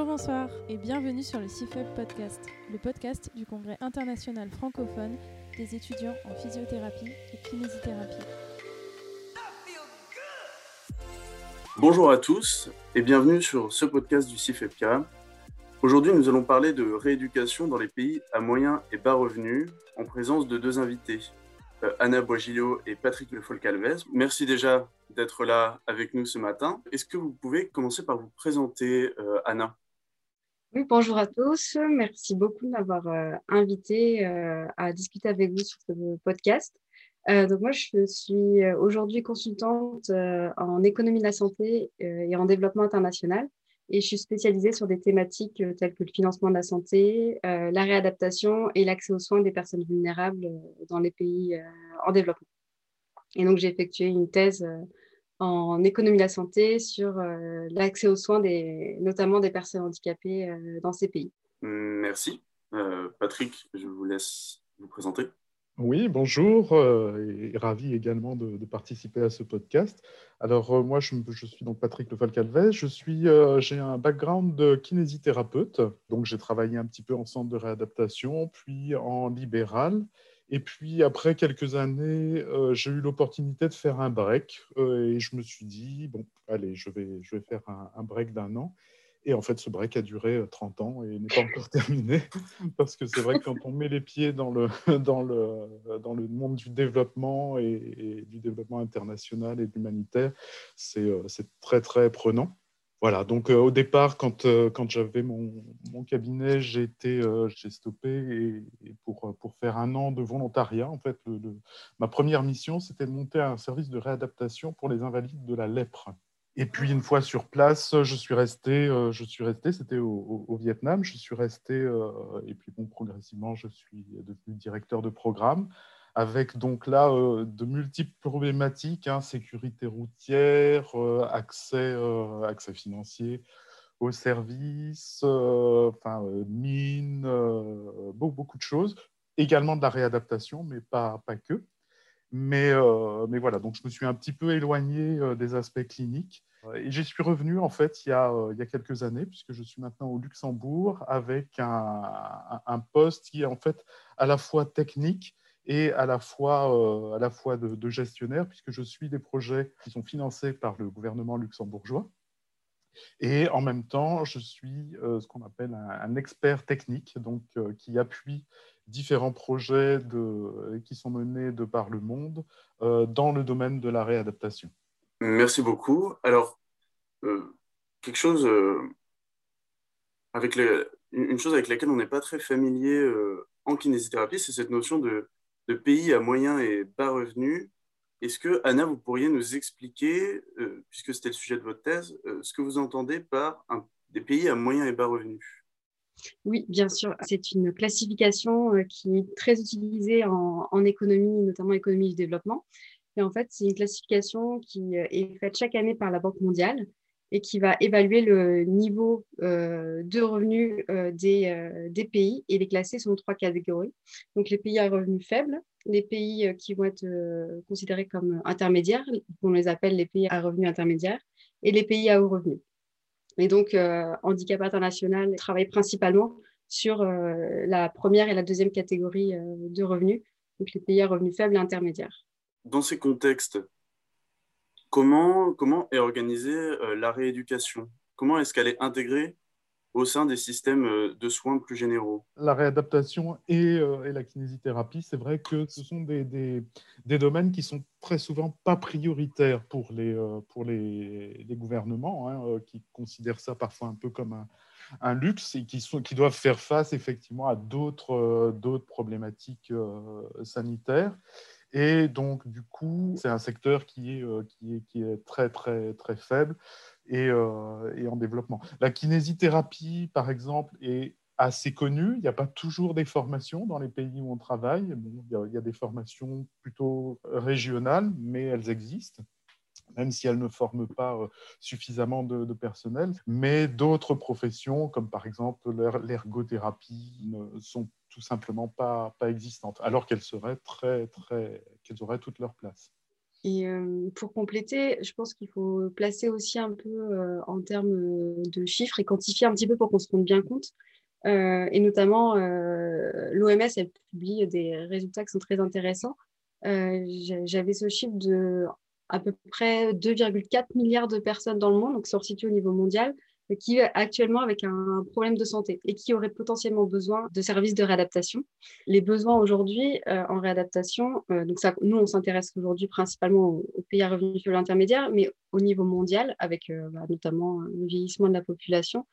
Bonjour, bonsoir et bienvenue sur le CIFEB Podcast, le podcast du Congrès international francophone des étudiants en physiothérapie et kinésithérapie. Bonjour à tous et bienvenue sur ce podcast du CIFEPK. Aujourd'hui, nous allons parler de rééducation dans les pays à moyen et bas revenus en présence de deux invités, euh, Anna Boisgillot et Patrick Le Folcalvez. Merci déjà d'être là avec nous ce matin. Est-ce que vous pouvez commencer par vous présenter, euh, Anna? Oui, bonjour à tous. Merci beaucoup de m'avoir euh, invité à discuter avec vous sur ce podcast. donc moi, je suis aujourd'hui consultante en économie de la santé et en développement international. Et je suis spécialisée sur des thématiques telles que le financement de la santé, la réadaptation et l'accès aux soins des personnes vulnérables dans les pays en développement. Et donc, j'ai effectué une thèse en économie de la santé sur euh, l'accès aux soins, des, notamment des personnes handicapées euh, dans ces pays. Merci. Euh, Patrick, je vous laisse vous présenter. Oui, bonjour, et ravi également de, participer à ce podcast. Alors moi, je, suis donc Patrick Lefal-Calvez, je suis, j'ai un background de kinésithérapeute, donc j'ai travaillé un petit peu en centre de réadaptation, puis en libéral, et puis, après quelques années, euh, j'ai eu l'opportunité de faire un break. Euh, et je me suis dit, bon, allez, je vais, je vais faire un, break d'un an. Et en fait, ce break a duré 30 euh, ans et n'est pas encore terminé. Parce que c'est vrai que quand on met les pieds dans le, dans le, dans le monde du développement et, et du développement international et humanitaire, c'est très, très prenant. Voilà, donc euh, au départ, quand, euh, quand j'avais mon, cabinet, j'ai euh, stoppé et, pour, pour faire un an de volontariat. En fait, ma première mission, c'était de monter un service de réadaptation pour les invalides de la lèpre. Et puis une fois sur place, je suis resté, je suis resté, c'était au, au, Vietnam, je suis resté, et puis bon, progressivement, je suis devenu directeur de programme avec donc là euh, de multiples problématiques, hein, sécurité routière, euh, accès, euh, accès financier aux services, enfin, mines, beaucoup, beaucoup de choses. Également de la réadaptation, mais pas, pas que. Mais, mais voilà, donc je me suis un petit peu éloigné des aspects cliniques. Et j'y suis revenu en fait il y, a, il y, a, quelques années, puisque je suis maintenant au Luxembourg avec un, un, un, poste qui est en fait à la fois technique et à la fois, euh, à la fois de, gestionnaire, puisque je suis des projets qui sont financés par le gouvernement luxembourgeois. Et en même temps, je suis euh, ce qu'on appelle un, expert technique, donc euh, qui appuie différents projets qui sont menés de par le monde dans le domaine de la réadaptation. Merci beaucoup. Alors, quelque chose avec une chose avec laquelle on n'est pas très familier en kinésithérapie, c'est cette notion de de pays à moyen et bas revenus. Est-ce que, Anna, vous pourriez nous expliquer, euh, puisque c'était le sujet de votre thèse, euh, ce que vous entendez par des pays à moyen et bas revenus? Oui, bien sûr. C'est une classification euh, qui est très utilisée en, en, économie, notamment économie du développement. Et en fait, c'est une classification qui est faite chaque année par la Banque mondiale et qui va évaluer le niveau euh, de revenus euh, des, euh, des, pays et les classer selon trois catégories. Donc, les pays à revenus faibles, les pays qui vont être considérés comme intermédiaires, on les appelle les pays à revenus intermédiaires, et les pays à haut revenus. Et donc, Handicap International travaille principalement sur la première et la deuxième catégorie de revenus, donc les pays à revenus faibles et intermédiaires. Dans ces contextes, Comment, comment est organisée euh, la rééducation? Comment est-ce qu'elle est intégrée au sein des systèmes euh, de soins plus généraux? La réadaptation et, euh, et la kinésithérapie, c'est vrai que ce sont des, des, domaines qui sont très souvent pas prioritaires pour les, pour les, gouvernements, hein, qui considèrent ça parfois un peu comme un, un luxe et qui, sont, qui, doivent faire face effectivement à d'autres problématiques sanitaires. Et donc, du coup, c'est un secteur qui est, euh, très, très, très faible et, euh, et, en développement. La kinésithérapie, par exemple, est assez connue. Il n'y a pas toujours des formations dans les pays où on travaille. Bon, il, y a, des formations plutôt régionales, mais elles existent même si elles ne forment pas euh, suffisamment de, de personnel. Mais d'autres professions, comme par exemple l'ergothérapie, ne sont tout simplement pas, pas existantes, alors qu'elles seraient très, très, qu'elles auraient toute leur place. Et pour compléter, je pense qu'il faut placer aussi un peu en termes de chiffres et quantifier un petit peu pour qu'on se rende bien compte. et notamment, l'OMS, elle publie des résultats qui sont très intéressants. J'avais ce chiffre de à peu près 2,4 milliards de personnes dans le monde, donc situe au niveau mondial, qui est actuellement avec un problème de santé et qui aurait potentiellement besoin de services de réadaptation. Les besoins aujourd'hui euh, en réadaptation, euh, donc ça, nous on s'intéresse aujourd'hui principalement aux, pays à revenus faibles intermédiaires, mais au niveau mondial, avec euh, bah, notamment le vieillissement de la population,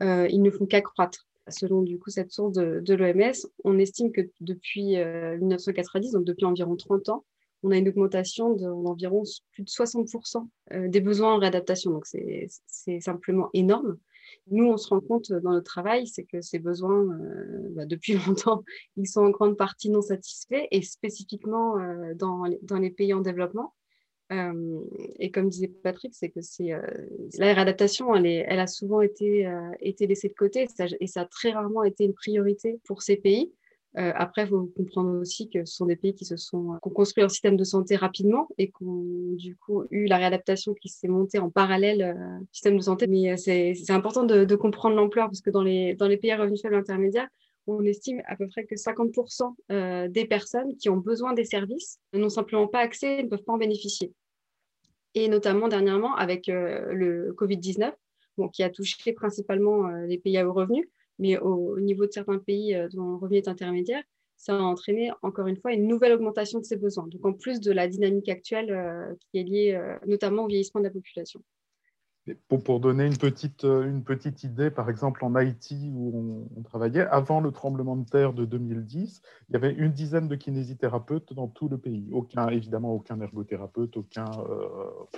ils ne font qu'accroître. Selon du coup cette source de, de l'OMS, on estime que depuis 1990, donc depuis environ 30 ans, on a une augmentation d'environ plus de 60% euh, des besoins en réadaptation. Donc, c'est simplement énorme. Nous, on se rend compte dans notre travail, c'est que ces besoins, euh, bah, depuis longtemps, ils sont en grande partie non satisfaits, et spécifiquement euh, dans, les, pays en développement. et comme disait Patrick, c'est que la réadaptation, elle, a souvent été, été laissée de côté, et ça a très rarement été une priorité pour ces pays. Euh, après, il faut comprendre aussi que ce sont des pays qui se sont qui ont construit leur système de santé rapidement et qui ont du coup eu la réadaptation qui s'est montée en parallèle euh, système de santé. Mais euh, c'est important de, comprendre l'ampleur parce que dans les, pays à revenus faibles intermédiaires, on estime à peu près que 50% des personnes qui ont besoin des services n'ont simplement pas accès et ne peuvent pas en bénéficier. Et notamment dernièrement avec le Covid-19, bon, qui a touché principalement les pays à haut revenu, mais au, niveau de certains pays euh, dont le revenu est intermédiaire, ça a entraîné encore une fois une nouvelle augmentation de ces besoins. Donc en plus de la dynamique actuelle euh, qui est liée euh, notamment au vieillissement de la population. Pour, donner une petite, une petite idée, par exemple en Haïti où on, travaillait, avant le tremblement de terre de 2010, il y avait une dizaine de kinésithérapeutes dans tout le pays. Évidemment, aucun ergothérapeute, aucun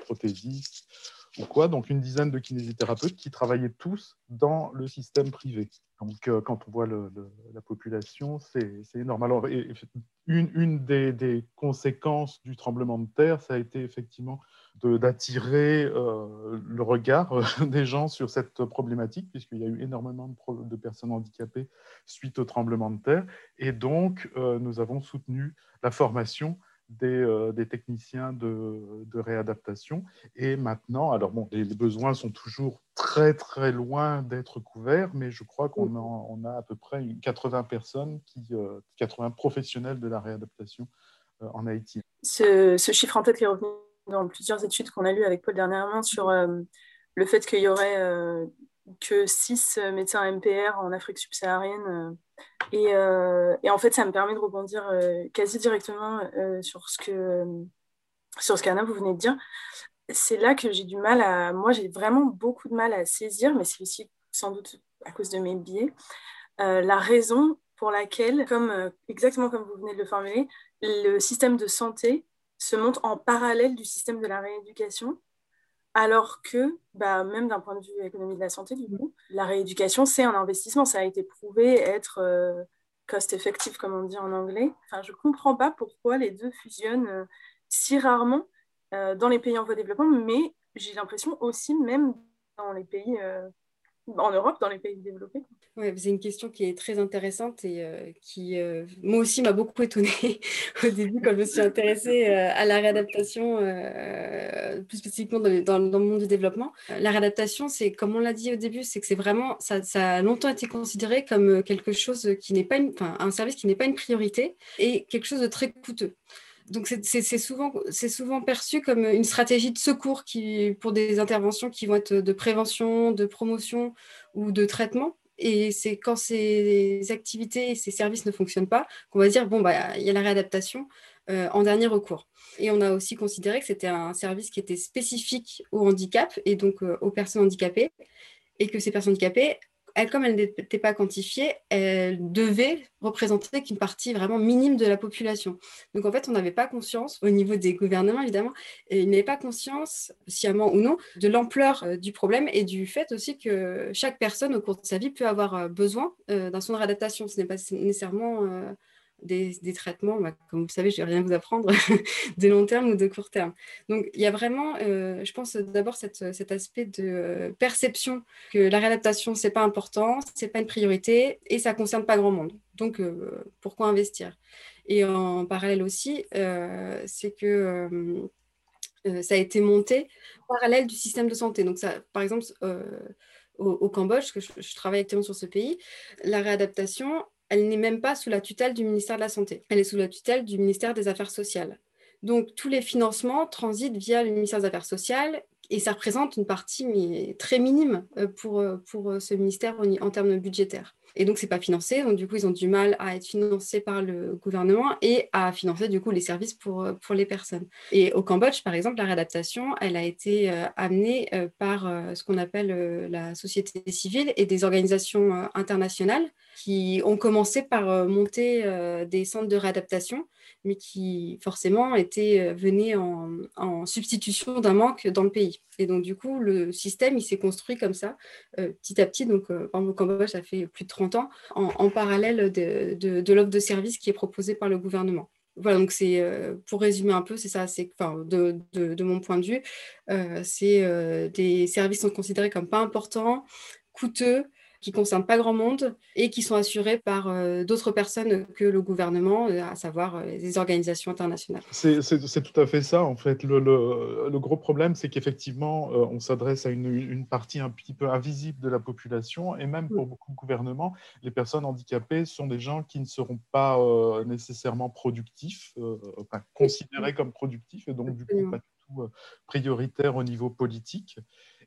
prothésiste ou quoi. Donc une dizaine de kinésithérapeutes qui travaillaient tous dans le système privé. Donc, euh, quand on voit la population, c'est énorme. Alors, une, des, conséquences du tremblement de terre, ça a été effectivement d'attirer euh, le regard euh, des gens sur cette problématique, puisqu'il y a eu énormément de, personnes handicapées suite au tremblement de terre. Et donc, nous avons soutenu la formation euh, des, techniciens de, réadaptation. Et maintenant, alors bon, les, besoins sont toujours très très loin d'être couverts, mais je crois qu'on a, on a à peu près 80 personnes, qui, 80 euh, professionnels de la réadaptation euh, en Haïti. Ce, chiffre en tête est revenu dans plusieurs études qu'on a lues avec Paul dernièrement sur le fait qu'il y aurait que 6 médecins MPR en Afrique subsaharienne euh, et, en fait, ça me permet de rebondir euh, quasi directement euh, sur ce sur ce qu'Anna vous venez de dire. C'est là que j'ai du mal à. Moi, j'ai vraiment beaucoup de mal à saisir, mais c'est aussi sans doute à cause de mes biais, la raison pour laquelle, comme, exactement comme vous venez de le formuler, le système de santé se monte en parallèle du système de la rééducation alors que, bah, même d'un point de vue économie de la santé, du coup, la rééducation, c'est un investissement. Ça a été prouvé être euh, cost-effective, comme on dit en anglais. Enfin, je ne comprends pas pourquoi les deux fusionnent euh, si rarement euh, dans les pays en voie de développement, mais j'ai l'impression aussi, même dans les pays en Europe, dans les pays développés. Ouais, c'est une question qui est très intéressante et euh, qui, euh, moi aussi, m'a beaucoup étonnée au début quand je me suis intéressée euh, à la réadaptation, plus spécifiquement dans, le monde du développement. La réadaptation, c'est, comme on l'a dit au début, c'est que c'est vraiment, ça, ça, a longtemps été considéré comme quelque chose qui n'est pas, une, un service qui n'est pas une priorité et quelque chose de très coûteux. Donc, c'est souvent, souvent perçu comme une stratégie de secours qui, pour des interventions qui vont être de prévention, de promotion ou de traitement. Et c'est quand ces activités, ces services ne fonctionnent pas qu'on va dire, bon, bah, il y a la réadaptation euh, en dernier recours. Et on a aussi considéré que c'était un service qui était spécifique au handicap et donc euh, aux personnes handicapées, et que ces personnes handicapées elle, comme elle n'était pas quantifiée, elle devait représenter qu'une partie vraiment minime de la population. Donc en fait, on n'avait pas conscience, au niveau des gouvernements évidemment, et ils n'avaient pas conscience, sciemment ou non, de l'ampleur euh, du problème et du fait aussi que chaque personne au cours de sa vie peut avoir euh, besoin euh, d'un soin de réadaptation. Ce n'est pas nécessairement des, traitements, bah, comme vous savez, je vais rien vous apprendre, de long terme ou de court terme. Donc, il y a vraiment, euh, je pense d'abord cet aspect de euh, perception que la réadaptation, ce n'est pas important, ce n'est pas une priorité et ça ne concerne pas grand monde. Donc, euh, pourquoi investir? Et en parallèle aussi, c'est que ça a été monté parallèle du système de santé. Donc, par exemple, au, Cambodge, que je, travaille actuellement sur ce pays, la réadaptation, elle n'est même pas sous la tutelle du ministère de la Santé. Elle est sous la tutelle du ministère des Affaires sociales. Donc, tous les financements transitent via le ministère des Affaires sociales et ça représente une partie très minime pour, pour ce ministère en termes budgétaires. Et donc, ce n'est pas financé. Donc, du coup, ils ont du mal à être financés par le gouvernement et à financer, du coup, les services pour, pour les personnes. Et au Cambodge, par exemple, la réadaptation, elle a été euh, amenée euh, par euh, ce qu'on appelle la société civile et des organisations internationales qui ont commencé par monter des centres de réadaptation mais qui forcément était venaient en, en substitution d'un manque dans le pays. Et donc, du coup, le système, il s'est construit comme ça, petit à petit. Donc, au Cambodge, ça fait plus de 30 ans, en, parallèle de, de, l'offre de service qui est proposée par le gouvernement. Voilà, donc c'est pour résumer un peu, c'est ça, c'est enfin, de, de, mon point de vue, c'est des services sont considérés comme pas importants, coûteux, qui ne concernent pas grand monde et qui sont assurés par euh, d'autres personnes que le gouvernement, euh, à savoir euh, les organisations internationales. C'est tout à fait ça, en fait. Le, le, gros problème, c'est qu'effectivement, on s'adresse à une, une, partie un petit peu invisible de la population et même pour beaucoup de gouvernements, les personnes handicapées sont des gens qui ne seront pas nécessairement productifs, enfin, considérés comme productifs et donc du coup pas du tout prioritaires au niveau politique.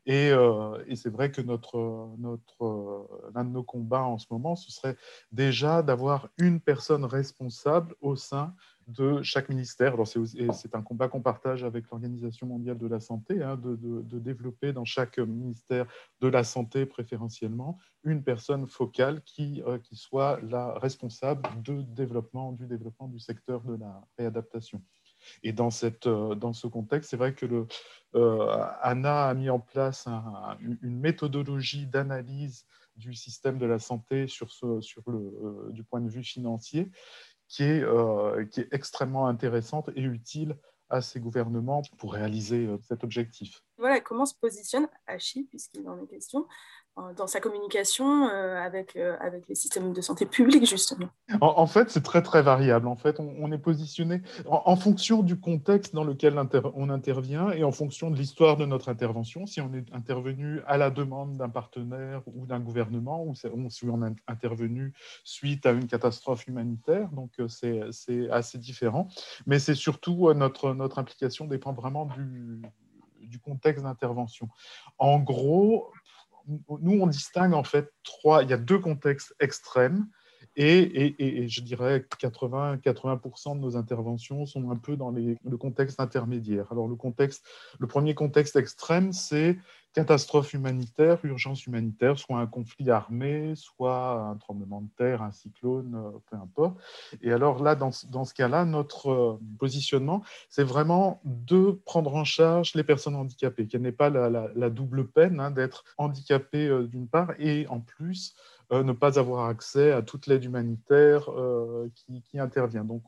Euh, et, c'est vrai que notre, notre, euh, l'un de nos combats en ce moment, ce serait déjà d'avoir une personne responsable au sein de chaque ministère. Alors c'est, un combat qu'on partage avec l'Organisation mondiale de la santé, hein, de, de, développer dans chaque ministère de la santé préférentiellement une personne focale qui, euh, qui soit la responsable de développement, du développement du secteur de la réadaptation. Et dans, cette, euh, dans ce contexte, c'est vrai que le, euh, Anna a mis en place une méthodologie d'analyse du système de la santé sur, ce, sur le, euh, du point de vue financier qui est, qui est extrêmement intéressante et utile à ces gouvernements pour réaliser cet objectif. Voilà, comment se positionne Hachi, puisqu'il en est question, dans sa communication euh, avec, euh, avec les systèmes de santé publics, justement En, fait, c'est très, très variable. En fait, on, est positionné en, fonction du contexte dans lequel on intervient et en fonction de l'histoire de notre intervention. Si on est intervenu à la demande d'un partenaire ou d'un gouvernement, ou si on est intervenu suite à une catastrophe humanitaire, donc euh, c'est assez différent. Mais c'est surtout notre, notre implication dépend vraiment du, du contexte d'intervention. En gros, nous, on distingue en fait trois, il y a deux contextes extrêmes. Et, je dirais que 80-80% de nos interventions sont un peu dans le contexte intermédiaire. Alors le, contexte, le premier contexte extrême, c'est catastrophe humanitaire, urgence humanitaire, soit un conflit armé, soit un tremblement de terre, un cyclone, euh, peu importe. Et alors là, dans, dans ce cas-là, notre euh, positionnement, c'est vraiment de prendre en charge les personnes handicapées, qu'elle n'ait pas la, double peine hein, d'être handicapée euh, d'une part et en plus ne pas avoir accès à toute l'aide humanitaire qui, intervient. Donc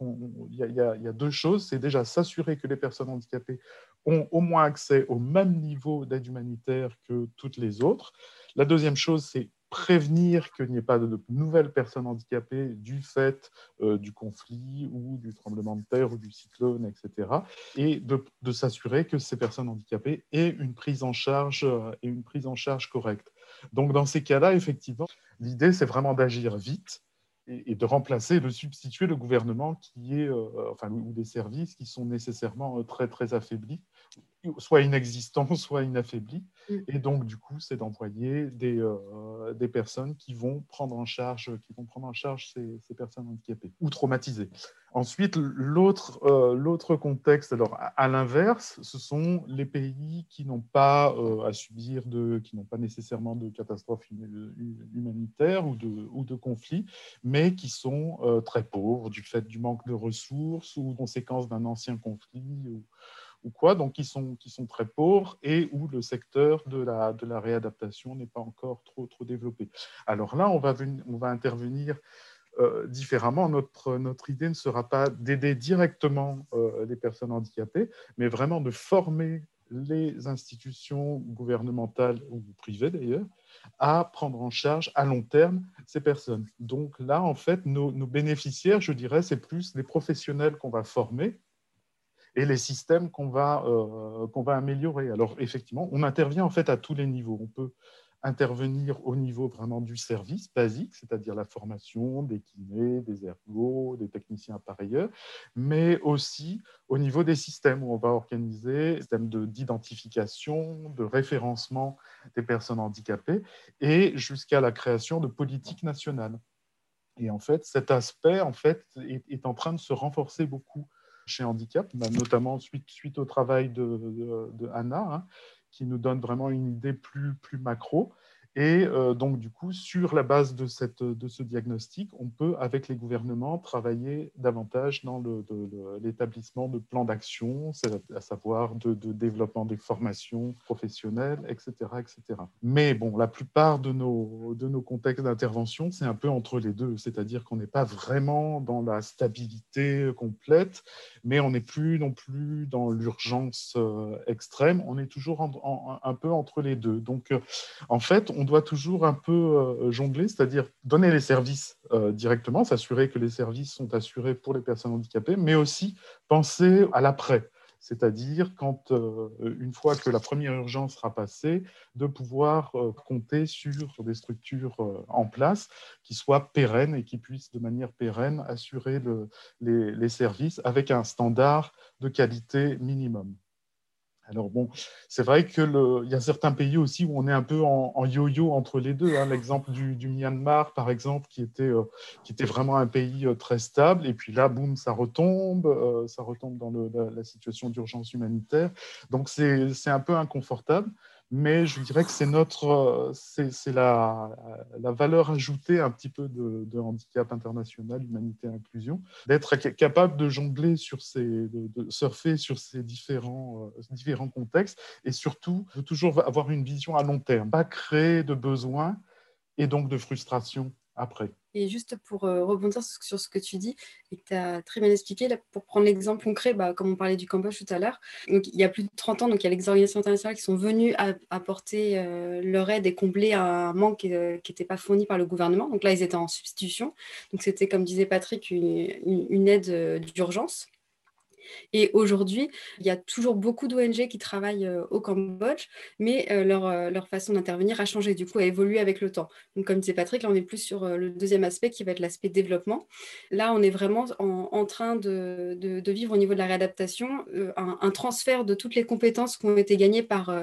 il y, a deux choses, c'est déjà s'assurer que les personnes handicapées ont au moins accès au même niveau d'aide humanitaire que toutes les autres. La deuxième chose, c'est prévenir qu'il n'y ait pas de nouvelles personnes handicapées du fait euh, du conflit ou du tremblement de terre ou du cyclone, etc. Et de, s'assurer que ces personnes handicapées aient une prise en charge euh, et une prise en charge correcte. Donc dans ces cas-là, effectivement, l'idée c'est vraiment d'agir vite et, de remplacer, de substituer le gouvernement qui est, euh, enfin, ou des services qui sont nécessairement très, très affaiblis, soit inexistants, soit inaffaiblis. Mm. Et donc, du coup, c'est d'envoyer des, euh, des personnes qui vont prendre en charge, qui vont prendre en charge ces, ces personnes handicapées ou traumatisées. Ensuite, l'autre euh, l'autre contexte, alors à, l'inverse, ce sont les pays qui n'ont pas euh, à subir de, qui n'ont pas nécessairement de catastrophes humanitaires ou de, ou de conflits, mais qui sont très pauvres du fait du manque de ressources ou conséquence d'un ancien conflit ou, ou, quoi, donc qui sont, qui sont très pauvres et où le secteur de la, de la réadaptation n'est pas encore trop, trop développé. Alors là, on va, on va intervenir euh, différemment. Notre, notre idée ne sera pas d'aider directement euh, les personnes handicapées, mais vraiment de former les institutions gouvernementales ou privées d'ailleurs à prendre en charge à long terme ces personnes. Donc là, en fait, nos, nos bénéficiaires, je dirais, c'est plus les professionnels qu'on va former et les systèmes qu'on va, qu'on va améliorer. Alors effectivement, on intervient en fait à tous les niveaux. On peut intervenir au niveau vraiment du service basique, c'est-à-dire la formation des kinés, des ergots, des techniciens appareilleurs, mais aussi au niveau des systèmes où on va organiser des systèmes d'identification, de, référencement des personnes handicapées et jusqu'à la création de politiques nationales. Et en fait, cet aspect en fait, est, en train de se renforcer beaucoup chez Handicap, bah, notamment suite, au travail de, Anna, hein, qui nous donne vraiment une idée plus macro. Et euh, donc, du coup, sur la base de, cette, de ce diagnostic, on peut, avec les gouvernements, travailler davantage dans l'établissement de, plans d'action, à savoir de, développement des formations professionnelles, etc., etc. Mais bon, la plupart de nos, nos contextes d'intervention, c'est un peu entre les deux, c'est-à-dire qu'on n'est pas vraiment dans la stabilité complète, mais on n'est plus non plus dans l'urgence euh, extrême, on est toujours un peu entre les deux. Donc, euh, en fait, on doit toujours un peu euh, jongler, c'est-à-dire donner les services directement, s'assurer que les services sont assurés pour les personnes handicapées, mais aussi penser à l'après c'est-à-dire quand, euh, une fois que la première urgence sera passée, de pouvoir euh, compter sur, des structures euh, en place qui soient pérennes et qui puissent de manière pérenne assurer les, services avec un standard de qualité minimum. Alors bon, c'est vrai qu'il y a certains pays aussi où on est un peu en yo-yo entre les deux. Hein. L'exemple du, Myanmar, par exemple, qui était, euh, qui était vraiment un pays euh, très stable, et puis là, boum, ça retombe, euh, ça retombe dans la, situation d'urgence humanitaire. Donc c'est un peu inconfortable mais je dirais que c'est notre, c'est la, la, valeur ajoutée un petit peu de, handicap international, humanité, inclusion, d'être capable de jongler sur ces, de, surfer sur ces différents, euh, différents contextes et surtout de toujours avoir une vision à long terme, pas créer de besoins et donc de frustration après. Et juste pour euh, rebondir sur ce que tu dis et que tu as très bien expliqué, pour prendre l'exemple concret, bah, comme on parlait du Cambodge tout à l'heure, il y a plus de 30 ans, donc il y a les organisations internationales qui sont venues apporter euh, leur aide et combler un manque euh, qui n'était pas fourni par le gouvernement. Donc là, ils étaient en substitution. Donc c'était, comme disait Patrick, une aide d'urgence. Et aujourd'hui, il y a toujours beaucoup d'ONG qui travaillent euh, au Cambodge, mais euh, leur, euh, leur, façon d'intervenir a changé, du coup, a évolué avec le temps. Donc, comme disait Patrick, là, on est plus sur le deuxième aspect qui va être l'aspect développement. Là, on est vraiment en, train de, vivre au niveau de la réadaptation un, transfert de toutes les compétences qui ont été gagnées par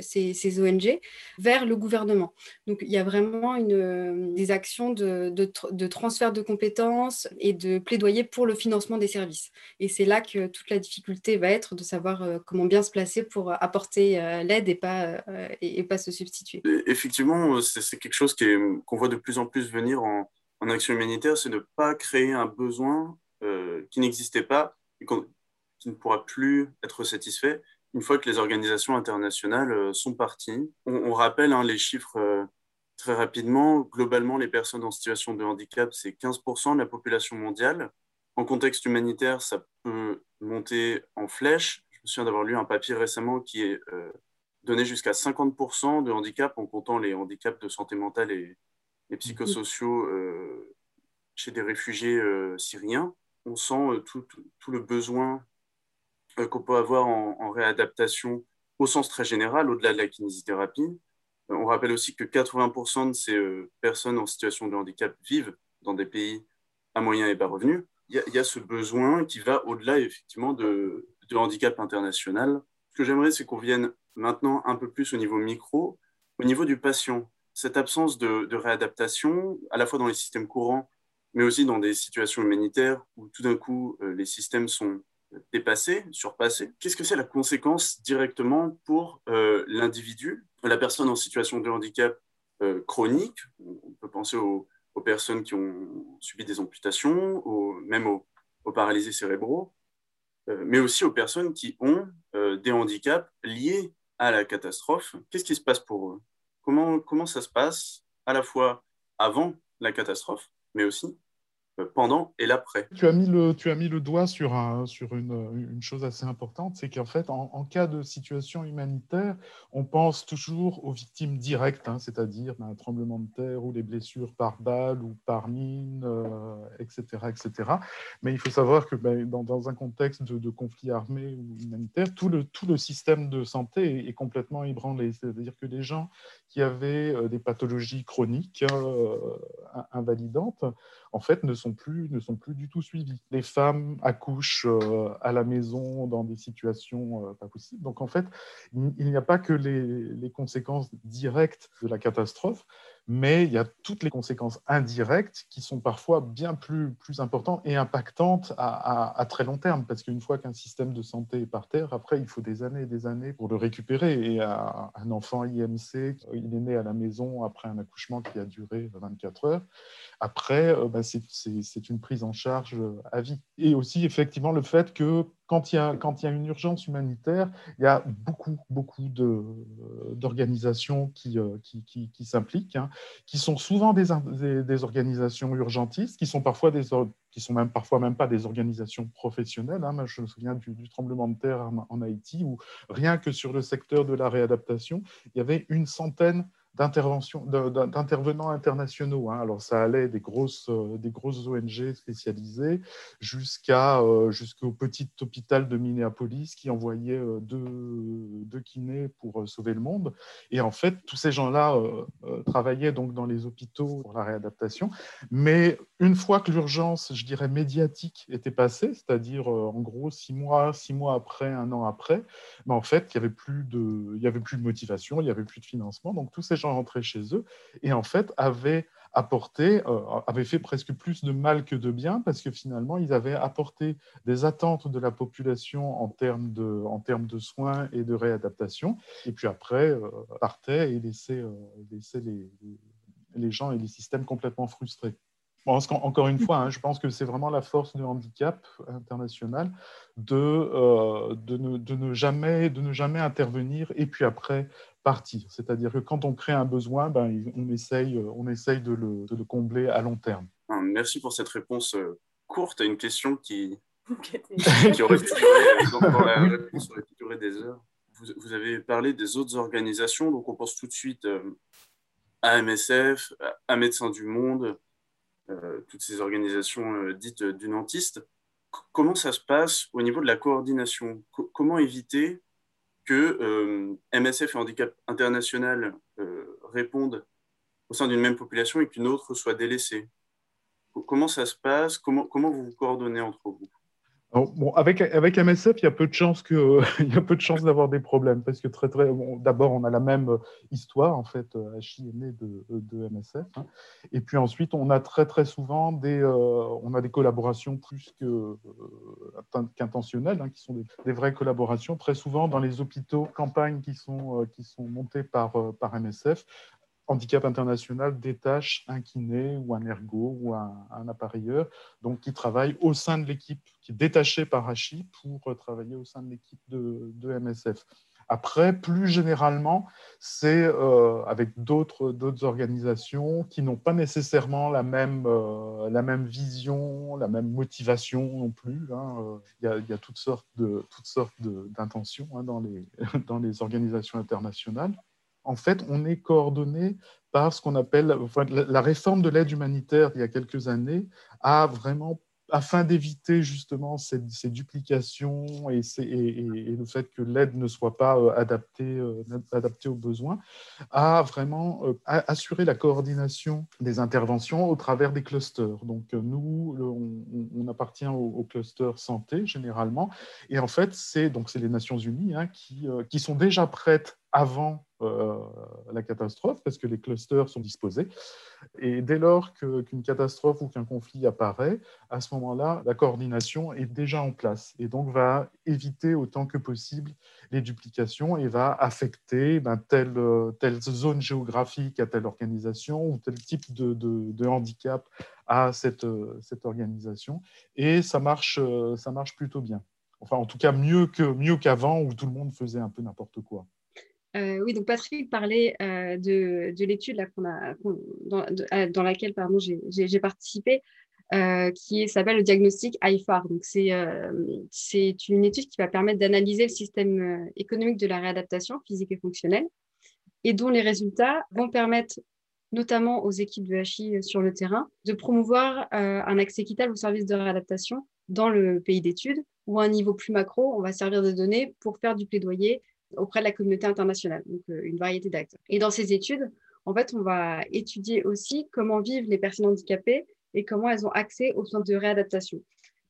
ces, ONG vers le gouvernement. Donc, il y a vraiment des actions de, de transfert de compétences et de plaidoyer pour le financement des services. Et c'est là que toute la difficulté va être de savoir euh, comment bien se placer pour euh, apporter euh, l'aide et pas, et, pas se substituer. Effectivement, c'est quelque chose qu'on voit de plus en plus venir en, en action humanitaire, c'est de ne pas créer un besoin qui n'existait pas et qui ne pourra plus être satisfait une fois que les organisations internationales sont parties. On, rappelle hein, les chiffres très rapidement. Globalement, les personnes en situation de handicap, c'est 15% de la population mondiale. En contexte humanitaire, ça peut monter en flèche. Je me souviens d'avoir lu un papier récemment qui est euh, donné jusqu'à 50% de handicap en comptant les handicaps de santé mentale et, psychosociaux euh, chez des réfugiés euh, syriens. On sent tout, le besoin qu'on peut avoir en, en, réadaptation au sens très général, au-delà de la kinésithérapie. On rappelle aussi que 80% de ces personnes en situation de handicap vivent dans des pays à moyen et bas revenus il y, a ce besoin qui va au-delà effectivement de, handicap international. Ce que j'aimerais, c'est qu'on vienne maintenant un peu plus au niveau micro, au niveau du patient. Cette absence de, réadaptation, à la fois dans les systèmes courants, mais aussi dans des situations humanitaires où tout d'un coup euh, les systèmes sont dépassés, surpassés. Qu'est-ce que c'est la conséquence directement pour euh, l'individu, la personne en situation de handicap euh, chronique? On peut penser au, aux personnes qui ont subi des amputations, même aux, paralysés cérébraux, euh, mais aussi aux personnes qui ont euh, des handicaps liés à la catastrophe. Qu'est-ce qui se passe pour eux? Comment, comment ça se passe à la fois avant la catastrophe, mais aussi pendant et l'après. Tu as mis le, tu as mis le doigt sur, un, sur une, une, chose assez importante, c'est qu'en fait, en, cas de situation humanitaire, on pense toujours aux victimes directes, hein, c'est-à-dire ben, un tremblement de terre ou les blessures par balle ou par mine, etc., euh, etc. Mais il faut savoir que ben, dans, dans, un contexte de, conflit armé ou humanitaire, tout le, tout le système de santé est, est complètement ébranlé. C'est-à-dire que les gens qui avaient euh, des pathologies chroniques invalidantes, en fait, ne sont plus, ne sont plus du tout suivis. Les femmes accouchent euh, à la maison dans des situations euh, pas possibles. Donc, en fait, il n'y a pas que les conséquences directes de la catastrophe, mais il y a toutes les conséquences indirectes qui sont parfois bien plus, plus importantes et impactantes à, très long terme, parce qu'une fois qu'un système de santé est par terre, après, il faut des années et des années pour le récupérer. Et un enfant IMC, il est né à la maison après un accouchement qui a duré 24 heures. Après, euh, bah, c'est une prise en charge à vie. Et aussi, effectivement, le fait que quand il, y a, quand il y a une urgence humanitaire, il y a beaucoup, beaucoup d'organisations qui, euh, qui, qui, qui s'impliquent, hein, qui sont souvent des, des, organisations urgentistes, qui sont parfois des qui sont même parfois même pas des organisations professionnelles. Hein. je me souviens du, tremblement de terre en Haïti, où rien que sur le secteur de la réadaptation, il y avait une centaine d'intervenants internationaux. Hein. Alors ça allait des grosses, euh, des grosses ONG spécialisées jusqu'à euh, jusqu'au petit hôpital de Minneapolis qui envoyait euh, deux, deux, kinés pour sauver le monde. Et en fait, tous ces gens-là travaillaient donc dans les hôpitaux pour la réadaptation. Mais une fois que l'urgence, je dirais, médiatique était passée, c'est-à-dire en gros six mois, six mois après, un an après, ben, en fait, il n'y avait, plus de, il y avait plus de motivation, il n'y avait plus de financement. Donc tous ces rentrer chez eux et en fait avaient apporté, euh, avaient fait presque plus de mal que de bien parce que finalement ils avaient apporté des attentes de la population en termes de, en termes de soins et de réadaptation et puis après euh, partaient et laissaient, euh, laissaient les, les gens et les systèmes complètement frustrés. Bon, encore une fois, hein, je pense que c'est vraiment la force du handicap international de, euh, de, ne, de, ne, jamais, de ne jamais intervenir et puis après partir. C'est-à-dire que quand on crée un besoin, ben, on, essaye, on essaye de le, de le combler à long terme. Ah, merci pour cette réponse euh, courte à une question qui, qui aurait pu durer, dans la réponse aurait pu durer des heures. Vous, vous, avez parlé des autres organisations, donc on pense tout de suite euh, à MSF, à Médecins du Monde, euh, toutes ces organisations euh, dites du nantiste. Comment ça se passe au niveau de la coordination? Comment éviter que euh, MSF et Handicap International répondent au sein d'une même population et qu'une autre soit délaissée? Comment ça se passe? Comment vous vous coordonnez entre vous? Avec, avec MSF, il y a peu de chances que il y a peu de chances d'avoir des problèmes parce que très très d'abord on a la même histoire en fait. Hachi est né de, de MSF hein. et puis ensuite on a très très souvent des euh, on a des collaborations plus que euh, qu'intentionnelles hein, qui sont des, vraies collaborations très souvent dans les hôpitaux campagnes qui sont euh, qui sont par par MSF Handicap International détache un kiné ou un ergo ou un, appareilleur, donc qui travaille au sein de l'équipe, qui est détaché par Hachi pour travailler au sein de l'équipe de, MSF. Après, plus généralement, c'est euh, avec d'autres organisations qui n'ont pas nécessairement la même, euh, la même vision, la même motivation non plus. Hein. Il, y a, il, y a, toutes sortes d'intentions hein, dans, les, dans les organisations internationales en fait, on est coordonné par ce qu'on appelle la réforme de l'aide humanitaire il y a quelques années afin d'éviter justement ces, duplications et, le fait que l'aide ne soit pas euh, adaptée, euh, adaptée aux besoins, a vraiment euh, assuré la coordination des interventions au travers des clusters. Donc nous, on, appartient au, cluster santé généralement, et en fait, c'est donc les Nations Unies hein, qui, qui sont déjà prêtes avant euh, la catastrophe, parce que les clusters sont disposés. Et dès lors qu'une catastrophe ou qu'un conflit apparaît, à ce moment-là, la coordination est déjà en place et donc va éviter autant que possible les duplications et va affecter ben, telle, zone géographique à telle organisation ou tel type de, handicap à cette, organisation. Et ça marche, ça marche plutôt bien. Enfin, en tout cas, mieux qu'avant mieux où tout le monde faisait un peu n'importe quoi. Euh, oui, donc Patrick parlait euh, de, de l'étude dans, dans, laquelle j'ai participé. qui s'appelle le diagnostic IFAR. Donc, c'est une étude qui va permettre d'analyser le système économique de la réadaptation physique et fonctionnelle et dont les résultats vont permettre notamment aux équipes de HI sur le terrain, de promouvoir un accès équitable aux services de réadaptation dans le pays d'études, ou à un niveau plus macro, on va servir de données pour faire du plaidoyer auprès de la communauté internationale, donc une variété d'acteurs. Et dans ces études, en fait, on va étudier aussi comment vivent les personnes handicapées et comment elles ont accès aux soins de réadaptation.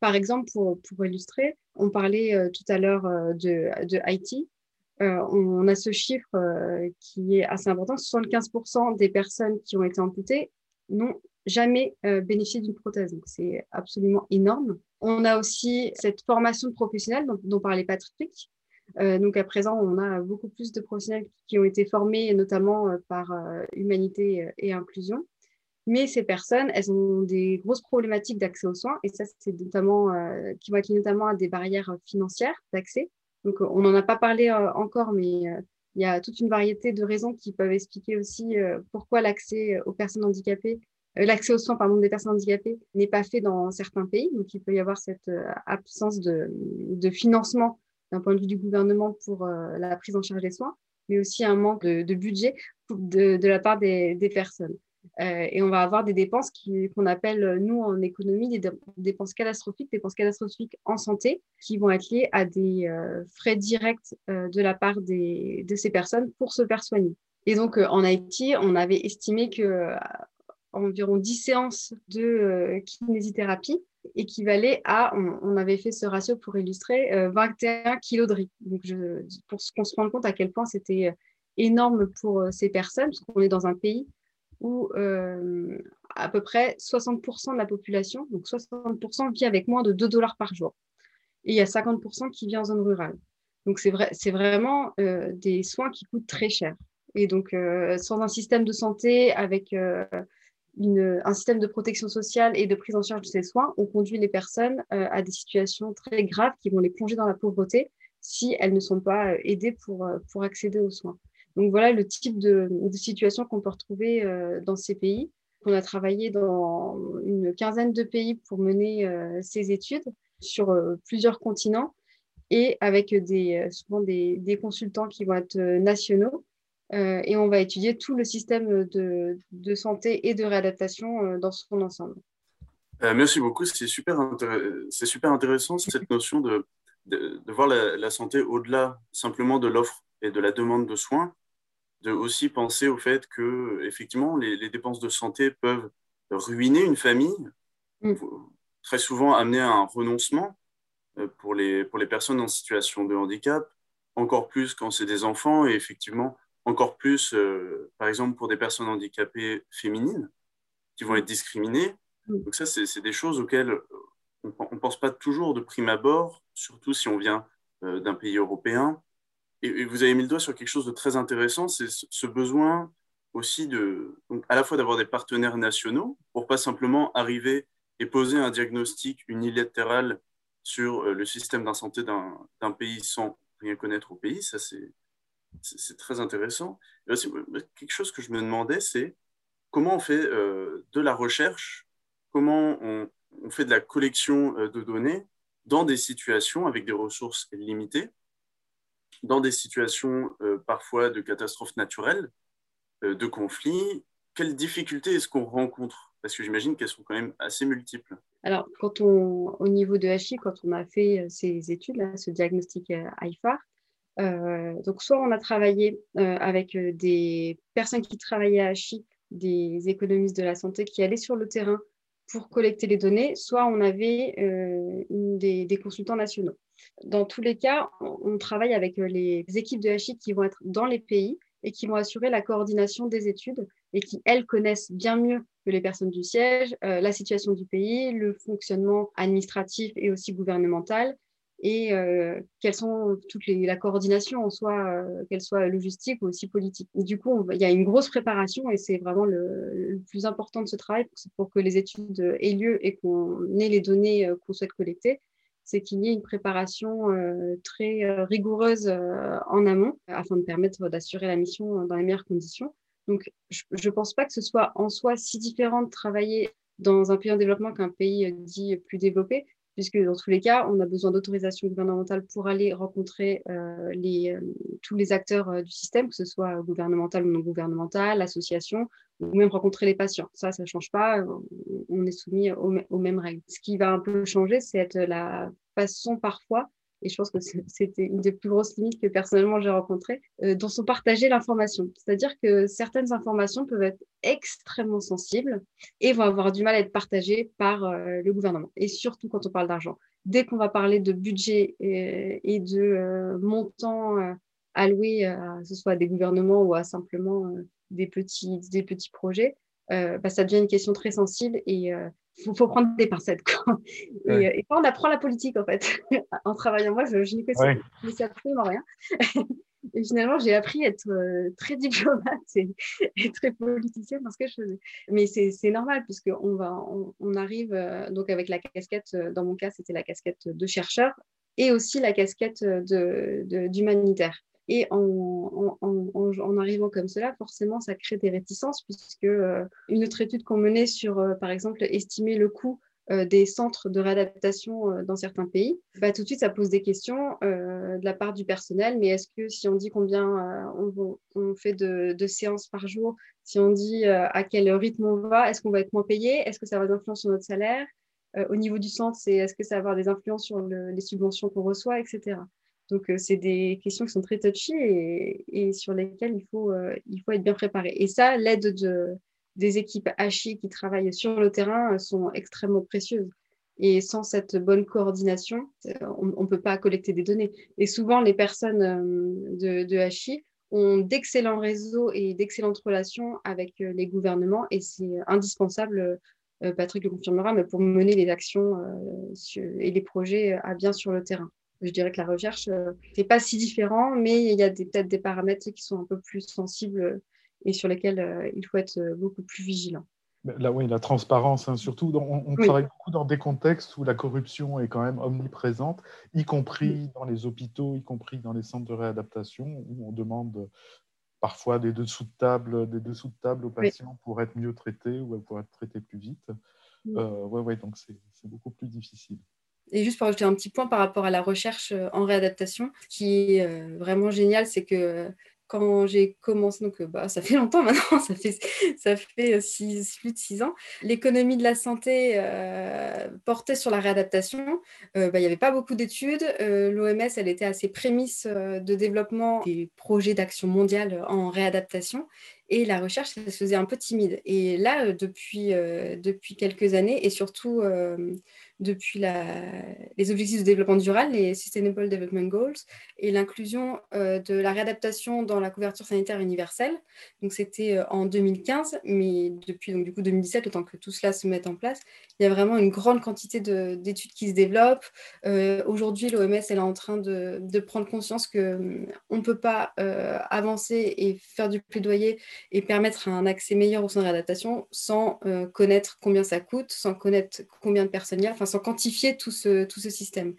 Par exemple, pour, pour illustrer, on parlait euh, tout à l'heure euh, de, de Haïti. Euh, on, a ce chiffre qui est assez important. 75% des personnes qui ont été amputées n'ont jamais bénéficié d'une prothèse. Donc, c'est absolument énorme. On a aussi cette formation professionnelle dont, dont parlait Patrick, euh, donc à présent, on a beaucoup plus de professionnels qui ont été formés, notamment euh, par euh, Humanité et Inclusion. Mais ces personnes, elles ont des grosses problématiques d'accès aux soins, et ça, c'est notamment qui vont être notamment à des barrières financières d'accès. Donc, on n'en a pas parlé encore, mais il y a toute une variété de raisons qui peuvent expliquer aussi pourquoi l'accès aux personnes handicapées l'accès aux soins pardon, des personnes handicapées n'est pas fait dans certains pays. Donc, il peut y avoir cette absence de, de financement d'un point de vue du gouvernement pour euh, la prise en charge des soins, mais aussi un manque de, budget de, la part des, personnes. Euh, et on va avoir des dépenses qu'on appelle, nous, en économie, des dépenses catastrophiques, dépenses catastrophiques en santé, qui vont être liées à des euh, frais directs de la part de ces personnes pour se faire soigner. Et donc, en Haïti, on avait estimé que environ 10 séances de kinésithérapie équivalait à, on, avait fait ce ratio pour illustrer, 21 euh, kilos de riz. Donc, je, pour qu'on se rende compte à quel point c'était euh, énorme pour euh, ces personnes, parce qu'on est dans un pays où à peu près 60% de la population, donc 60% vit avec moins de 2 dollars par jour. Et il y a 50% qui vit en zone rurale. Donc, c'est vrai, c'est vraiment des soins qui coûtent très cher. Et donc, sans un système de santé avec un système de protection sociale et de prise en charge de ces soins ont conduit les personnes euh, à des situations très graves qui vont les plonger dans la pauvreté si elles ne sont pas euh, aidées pour, euh, pour accéder aux soins. Donc voilà le type de, situation qu'on peut retrouver dans ces pays. On a travaillé dans une quinzaine de pays pour mener ces études sur plusieurs continents et avec des, souvent des, des consultants qui vont être nationaux euh, et on va étudier tout le système de, de santé et de réadaptation euh, dans son ensemble. Euh, merci beaucoup, c'est super, c'est super intéressant cette notion de, de, voir la, la santé au-delà simplement de l'offre et de la demande de soins, de aussi penser au fait que effectivement les, les dépenses de santé peuvent ruiner une famille, mm. très souvent amener à un renoncement pour les, pour les personnes en situation de handicap, encore plus quand c'est des enfants et effectivement encore plus, euh, par exemple, pour des personnes handicapées féminines qui vont être discriminées. Donc ça, c'est des choses auxquelles euh, on ne pense pas toujours de prime abord, surtout si on vient euh, d'un pays européen. Et, vous avez mis le doigt sur quelque chose de très intéressant, c'est ce besoin aussi de, donc à la fois d'avoir des partenaires nationaux pour pas simplement arriver et poser un diagnostic unilatéral sur le système de santé d'un pays sans rien connaître au pays. Ça, c'est c'est très intéressant. quelque chose que je me demandais, c'est comment on fait euh, de la recherche, comment on, fait de la collection euh, de données dans des situations avec des ressources limitées, dans des situations euh, parfois de catastrophes naturelles, de conflits. Quelles difficultés est-ce qu'on rencontre? Parce que j'imagine qu'elles sont quand même assez multiples. Alors, quand on, au niveau de HI, quand on a fait ces études, ce diagnostic IFAR, donc, soit on a travaillé euh, avec euh, des personnes qui travaillaient à HI, des économistes de la santé qui allaient sur le terrain pour collecter les données, soit on avait des, des, consultants nationaux. Dans tous les cas, on, travaille avec les équipes de HI qui vont être dans les pays et qui vont assurer la coordination des études et qui, elles, connaissent bien mieux que les personnes du siège la situation du pays, le fonctionnement administratif et aussi gouvernemental, et euh, quelles sont toutes les la coordination en soi, euh, qu'elle soit logistique ou aussi politique. du coup, il y a une grosse préparation et c'est vraiment le, plus important de ce travail pour, que les études aient lieu et qu'on ait les données euh, qu'on souhaite collecter c'est qu'il y ait une préparation très rigoureuse en amont afin de permettre d'assurer la mission dans les meilleures conditions. Donc, je ne pense pas que ce soit en soi si différent de travailler dans un pays en développement qu'un pays dit plus développé, puisque dans tous les cas, on a besoin d'autorisation gouvernementale pour aller rencontrer euh, euh, tous les acteurs euh, du système, que ce soit gouvernemental ou non gouvernemental, association, ou même rencontrer les patients. Ça, ça ne change pas, on est soumis aux, mêmes règles. Ce qui va un peu changer, c'est la façon parfois et je pense que c'était une des plus grosses limites que personnellement j'ai rencontrées, euh, dont sont partagées l'information. C'est-à-dire que certaines informations peuvent être extrêmement sensibles et vont avoir du mal à être partagées par euh, le gouvernement, et surtout quand on parle d'argent. Dès qu'on va parler de budget et, de euh, montants alloués, à, ce soit à des gouvernements ou à simplement des, petits, des petits projets, bah, ça devient une question très sensible et il faut, prendre des pincettes. Quoi. Et, et, on apprend la politique, en fait, en travaillant. Moi, je, je n'y connaissais absolument rien. et finalement, j'ai appris à être euh, très diplomate et, très politicienne dans ce que je faisais. Mais c'est normal, puisqu'on on, on, arrive, euh, donc avec la casquette, euh, dans mon cas, c'était la casquette de chercheur et aussi la casquette d'humanitaire. Et en, arrivant comme cela, forcément, ça crée des réticences, puisque euh, une autre étude qu'on menait sur, euh, par exemple, estimer le coût euh, des centres de réadaptation dans certains pays, bah, tout de suite, ça pose des questions de la part du personnel. Mais est-ce que si on dit combien on, fait de, séances par jour, si on dit à quel rythme on va, est-ce qu'on va être moins payé Est-ce que ça va avoir des influences sur notre salaire Au niveau du centre, c'est est-ce que ça va avoir des influences sur les subventions qu'on reçoit, etc. Donc, euh, c'est des questions qui sont très touchy et, sur lesquelles il faut, euh, il faut être bien préparé. Et ça, l'aide de, des équipes HI qui travaillent sur le terrain euh, sont extrêmement précieuses. Et sans cette bonne coordination, on ne peut pas collecter des données. Et souvent, les personnes de, de ont d'excellents réseaux et d'excellentes relations avec les gouvernements et c'est indispensable, Patrick le confirmera, mais pour mener les actions et les projets à bien sur le terrain je dirais que la recherche, euh, n'est pas si différent, mais il y a peut-être des paramètres qui sont un peu plus sensibles euh, et sur lesquels euh, il faut être beaucoup plus vigilant. Là, oui, la transparence, hein, surtout, on, travaille beaucoup dans des contextes où la corruption est quand même omniprésente, y compris dans les hôpitaux, y compris dans les centres de réadaptation, où on demande parfois des dessous de table, des dessous de table aux patients pour être mieux traités ou pour être traités plus vite. Oui, ouais, ouais, donc c'est beaucoup plus difficile. Et juste pour ajouter un petit point par rapport à la recherche euh, en réadaptation, ce qui est euh, vraiment génial, c'est que quand j'ai commencé, donc euh, bah, ça fait longtemps maintenant, ça fait, ça fait six, plus de six ans, l'économie de la santé portait sur la réadaptation. Bah, il n'y avait pas beaucoup d'études. L'OMS, elle était à ses prémices de développement des projets d'action mondiale en réadaptation. Et la recherche, ça se faisait un peu timide. Et là, depuis, depuis quelques années, et surtout depuis les objectifs de développement durable, les Sustainable Development Goals, et l'inclusion euh, de la réadaptation dans la couverture sanitaire universelle. Donc c'était euh, en 2015, mais depuis donc, du coup 2017, autant que tout cela se mette en place, il y a vraiment une grande quantité d'études qui se développent. Euh, aujourd'hui, l'OMS est en train de, prendre conscience qu'on ne peut pas avancer et faire du plaidoyer et permettre un accès meilleur aux soins de réadaptation sans connaître combien ça coûte, sans connaître combien de personnes enfin quantifier tout ce, tout ce système.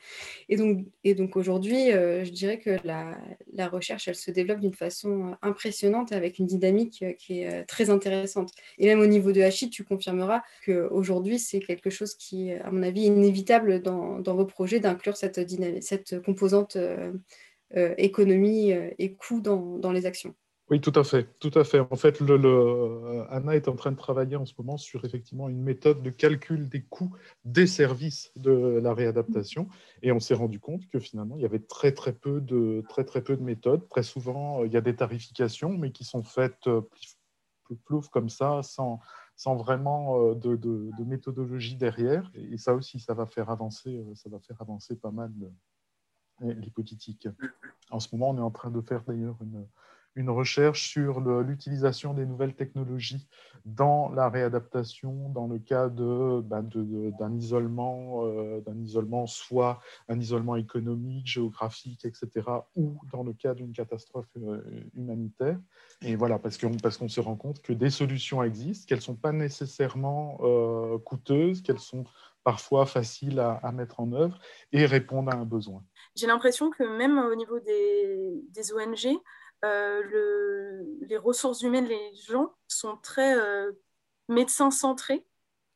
Et donc, et donc aujourd'hui, euh, je dirais que la, la, recherche, elle se développe d'une façon euh, impressionnante avec une dynamique euh, qui est très intéressante. Et même au niveau de HI, tu confirmeras qu'aujourd'hui, c'est quelque chose qui est, à mon avis, inévitable dans, dans vos projets d'inclure cette, cette composante économie et coût dans, dans les actions. Oui, tout à fait, tout à fait. En fait, euh, Anna est en train de travailler en ce moment sur effectivement une méthode de calcul des coûts des services de la réadaptation, et on s'est rendu compte que finalement il y avait très très peu de très très peu de méthodes. Très souvent, euh, il y a des tarifications, mais qui sont faites euh, plouf comme ça, sans sans vraiment de, méthodologie derrière. Et ça aussi, ça va faire avancer, ça va faire avancer pas mal les politiques. En ce moment, on est en train de faire d'ailleurs une une recherche sur l'utilisation des nouvelles technologies dans la réadaptation, dans le cas bah, d'un isolement, euh, isolement, soit un isolement économique, géographique, etc., ou dans le cas d'une catastrophe euh, humanitaire. Et voilà, parce qu'on parce se rend compte que des solutions existent, qu'elles ne sont pas nécessairement euh, coûteuses, qu'elles sont parfois faciles à, mettre en œuvre et répondent à un besoin. J'ai l'impression que même au niveau des, des ONG, le, les ressources humaines, les gens sont très euh, médecins centrés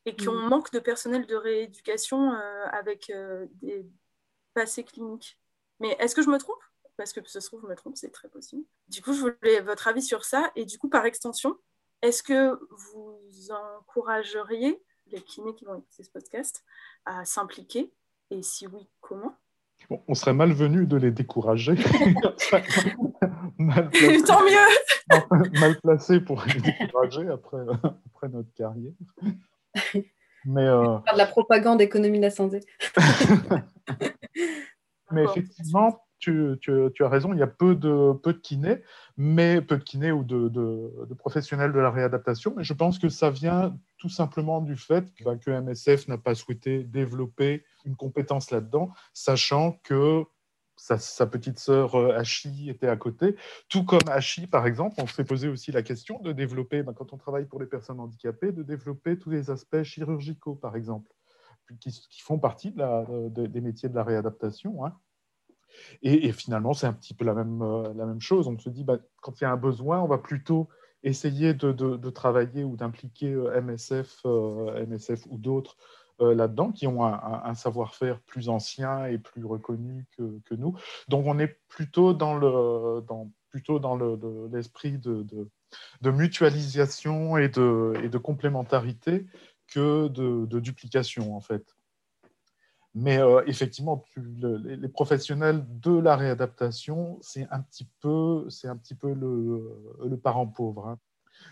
et qu'on mm. manque de personnel de rééducation avec des passés cliniques. Mais est-ce que je me trompe? Parce que ça se trouve, je me trompe, c'est très possible. Du coup, je voulais votre avis sur ça. Et du coup, par extension, est-ce que vous encourageriez les kinés qui vont écouter ce podcast à s'impliquer? Et si oui, comment? On serait malvenu de les décourager. Tant mieux Mal placé pour les décourager après, après notre carrière. Mais, euh... de la propagande économie de la santé. Mais effectivement, tu, as raison, il y a peu de, peu de kinés, mais peu de kinés ou de, professionnels de la réadaptation. Mais je pense que ça vient tout simplement du fait que, bah, MSF n'a pas souhaité développer une compétence là-dedans, sachant que sa, petite sœur Hachi euh, était à côté. Tout comme Hachi, par exemple, on s'est posé aussi la question de développer, bah, quand on travaille pour les personnes handicapées, de développer tous les aspects chirurgicaux, par exemple, qui, font partie des métiers de la réadaptation. Hein. Et, finalement, c'est un petit peu la même, euh, la même chose. On se dit, bah, quand il y a un besoin, on va plutôt essayer de, de, travailler ou d'impliquer euh, MSF, euh, MSF ou d'autres là-dedans, qui ont un, savoir-faire plus ancien et plus reconnu que, que, nous. Donc, on est plutôt dans le, dans, plutôt dans l'esprit le, de, de, mutualisation et de, et de complémentarité que de, duplication, en fait. Mais euh, effectivement, les professionnels de la réadaptation, c'est un petit peu, un petit peu le, parent pauvre. Hein.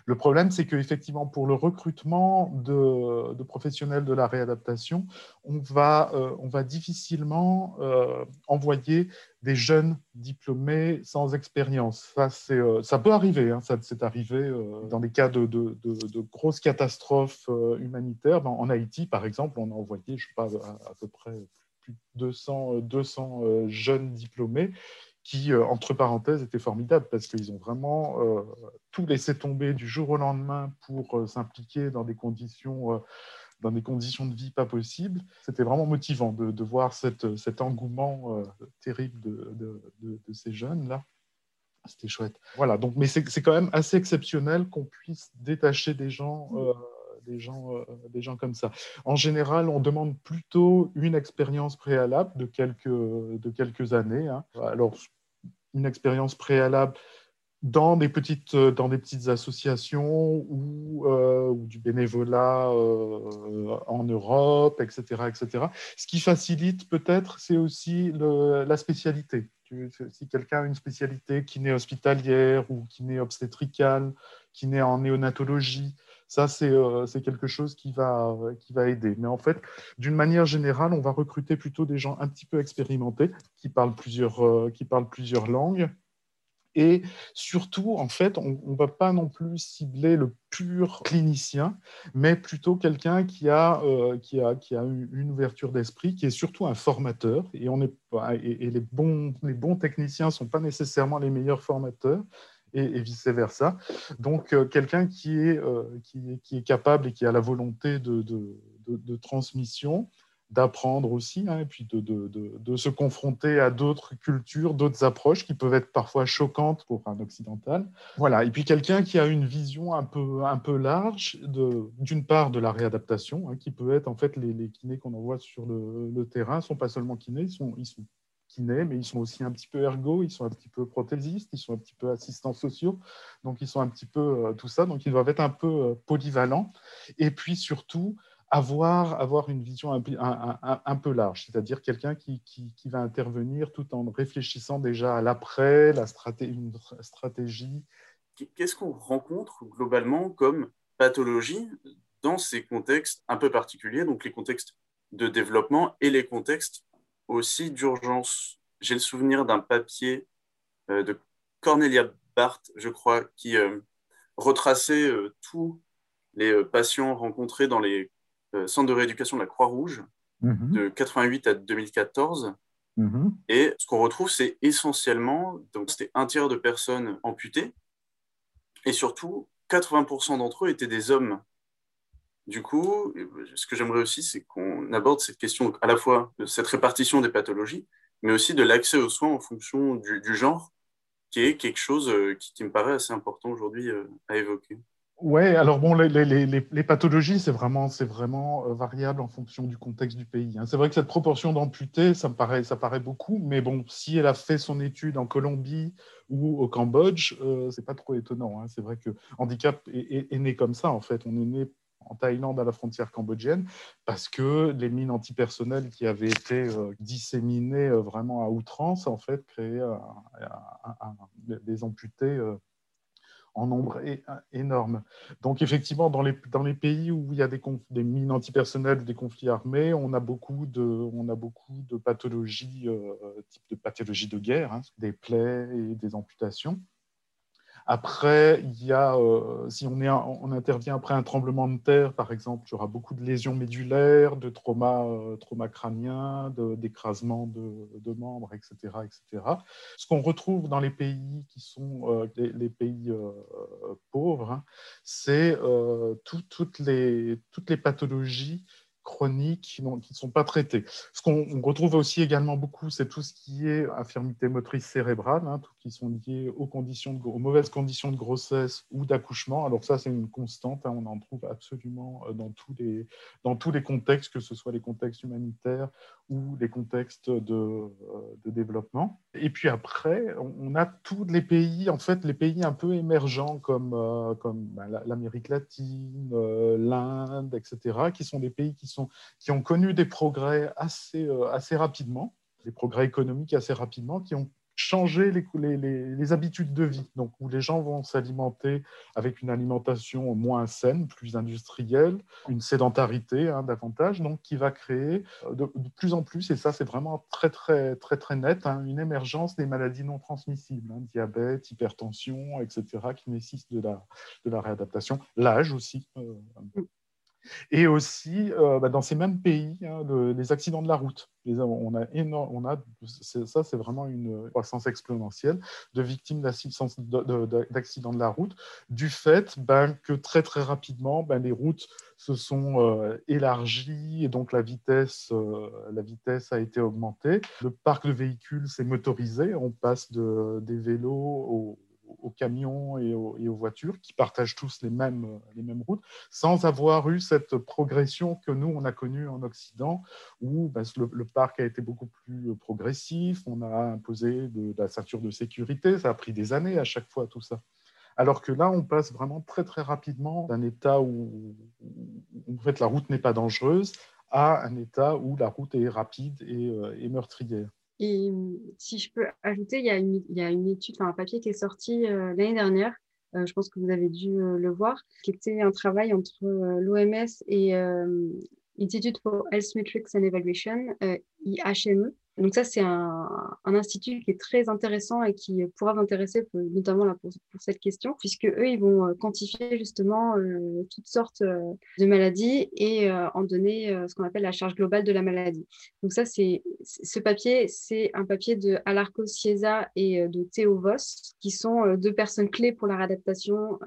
Le problème, c'est qu'effectivement, pour le recrutement de, professionnels de la réadaptation, on va, euh, difficilement euh, envoyer des jeunes diplômés sans expérience. Ça, euh, ça peut arriver, hein. ça c'est arrivé dans des cas de, grosses catastrophes humanitaires. En, Haïti, par exemple, on a envoyé, je sais pas, à, peu près plus de 200, 200 jeunes diplômés qui, euh, entre parenthèses, était formidable parce qu'ils ont vraiment euh, tout laissé tomber du jour au lendemain pour euh, s'impliquer dans des conditions dans des conditions de vie pas possibles. C'était vraiment motivant de, voir cette, cet engouement terrible de, de, ces jeunes-là. C'était chouette. Voilà, donc, mais c'est quand même assez exceptionnel qu'on puisse détacher des gens des gens, euh, des gens comme ça. En général, on demande plutôt une expérience préalable de quelques, de quelques années. Hein. Alors, une expérience préalable dans des petites, dans des petites associations ou, euh, du bénévolat euh, en Europe, etc., etc. Ce qui facilite peut-être, c'est aussi la spécialité. Si quelqu'un a une spécialité qui n'est hospitalière ou qui n'est obstétricale, qui n'est en néonatologie, ça, euh, c'est quelque chose qui va, qui va aider. Mais en fait, d'une manière générale, on va recruter plutôt des gens un petit peu expérimentés, qui parlent plusieurs, euh, qui parlent plusieurs langues. Et surtout, en fait, on ne va pas non plus cibler le pur clinicien, mais plutôt quelqu'un qui, a euh, qui, a, qui a une ouverture d'esprit, qui est surtout un formateur. Et, on est, et les, bons, les bons techniciens ne sont pas nécessairement les meilleurs formateurs et, vice-versa. Donc, euh, quelqu'un qui, est, euh, qui, est, capable et qui a la volonté de, de, de, transmission, d'apprendre aussi, hein, et puis de, de, se confronter à d'autres cultures, d'autres approches qui peuvent être parfois choquantes pour un occidental. Voilà, et puis quelqu'un qui a une vision un peu, un peu large, d'une part de la réadaptation, hein, qui peut être en fait les, kinés qu'on envoie sur le, le terrain, sont pas seulement kinés, ils sont mais ils sont aussi un petit peu ergo, ils sont un petit peu prothésistes, ils sont un petit peu assistants sociaux, donc ils sont un petit peu euh, tout ça, donc ils doivent être un peu euh, polyvalents. Et puis surtout, avoir, avoir une vision un, peu large, c'est-à-dire quelqu'un qui, qui, va intervenir tout en réfléchissant déjà à l'après, la stratégie, une stratégie. Qu'est-ce qu'on rencontre globalement comme pathologie dans ces contextes un peu particuliers, donc les contextes de développement et les contextes aussi d'urgence. J'ai le souvenir d'un papier euh, de Cornelia Barth, je crois, qui euh, retraçait euh, tous les patients rencontrés dans les centres de rééducation de la Croix-Rouge mhm. de 88 à 2014. Mhm. Et ce qu'on retrouve, c'est essentiellement, donc c'était un tiers de personnes amputées, et surtout 80% d'entre eux étaient des hommes du coup, ce que j'aimerais aussi, c'est qu'on aborde cette question à la fois de cette répartition des pathologies, mais aussi de l'accès aux soins en fonction du, genre, qui est quelque chose euh, qui, me paraît assez important aujourd'hui euh, à évoquer. Ouais, alors bon, les, les, les, pathologies, c'est vraiment, vraiment euh, variable en fonction du contexte du pays. Hein. C'est vrai que cette proportion d'amputés, ça me paraît, ça paraît beaucoup, mais bon, si elle a fait son étude en Colombie ou au Cambodge, euh, c'est pas trop étonnant. Hein. C'est vrai que handicap est, est, né comme ça, en fait. On est né en Thaïlande à la frontière cambodgienne parce que les mines antipersonnelles qui avaient été euh, disséminées vraiment à outrance, en fait, créaient des amputés en nombre énorme. Donc effectivement, dans les, pays où il y a des, mines antipersonnelles ou des conflits armés, on a beaucoup de, pathologies, euh, type de pathologies de guerre, hein, des plaies et des amputations. Après, il y a, euh, si on, est, on, intervient après un tremblement de terre, par exemple, il y aura beaucoup de lésions médulaires, de traumas, euh, trauma crâniens, d'écrasement de, membres, etc. etc. Ce qu'on retrouve dans les pays qui sont euh, les, pays pauvres, hein, c'est toutes, les, toutes les pathologies chroniques qui ne sont pas traitées. Ce qu'on retrouve aussi également beaucoup, c'est tout ce qui est infirmité motrice cérébrale, hein, qui sont liées aux, conditions aux mauvaises conditions de grossesse ou d'accouchement. Alors ça, c'est une constante, hein, on en trouve absolument euh, dans tous, les, dans tous les contextes, que ce soit les contextes humanitaires ou les contextes de, euh, de développement. Et puis après, on a tous les pays, en fait, les pays un peu émergents comme, euh, comme ben, l'Amérique latine, l'Inde, etc., qui sont des pays qui qui ont connu des progrès assez, assez rapidement, des progrès économiques assez rapidement, qui ont changé les, les, habitudes de vie, donc où les gens vont s'alimenter avec une alimentation moins saine, plus industrielle, une sédentarité hein, davantage, donc qui va créer euh, de, plus en plus, et ça c'est vraiment très très très très net, hein, une émergence des maladies non transmissibles, hein, diabète, hypertension, etc., qui nécessitent de la, de la réadaptation, l'âge aussi. Euh, et aussi, euh, bah, dans ces mêmes pays, hein, les accidents de la route. on a, on a ça, c'est vraiment une croissance exponentielle de victimes d'accidents de, la route, du fait ben, que très très rapidement, ben, les routes se sont euh, élargies et donc la vitesse, euh, la vitesse a été augmentée. Le parc de véhicules s'est motorisé, on passe de, des vélos aux aux camions et aux, voitures qui partagent tous les mêmes, les mêmes routes, sans avoir eu cette progression que nous, on a connue en Occident, où ben, le, parc a été beaucoup plus progressif, on a imposé de, la ceinture de sécurité, ça a pris des années à chaque fois tout ça. Alors que là, on passe vraiment très très rapidement d'un état où, en fait, la route n'est pas dangereuse à un état où la route est rapide et, euh, et meurtrière. Et si je peux ajouter, il y a une, il y a une étude, un papier qui est sorti euh, l'année dernière, euh, je pense que vous avez dû euh, le voir, qui était un travail entre l'OMS et Institute for Health Metrics and Evaluation, IHME, donc ça, c'est un, institut qui est très intéressant et qui pourra vous intéresser notamment là, pour, cette question, puisque eux, ils vont euh, quantifier justement euh, toutes sortes euh, de maladies et en donner ce qu'on appelle la charge globale de la maladie. Donc ça, c'est ce papier, c'est un papier de Alarco Chiesa et de Théo Voss, qui sont deux personnes clés pour la réadaptation.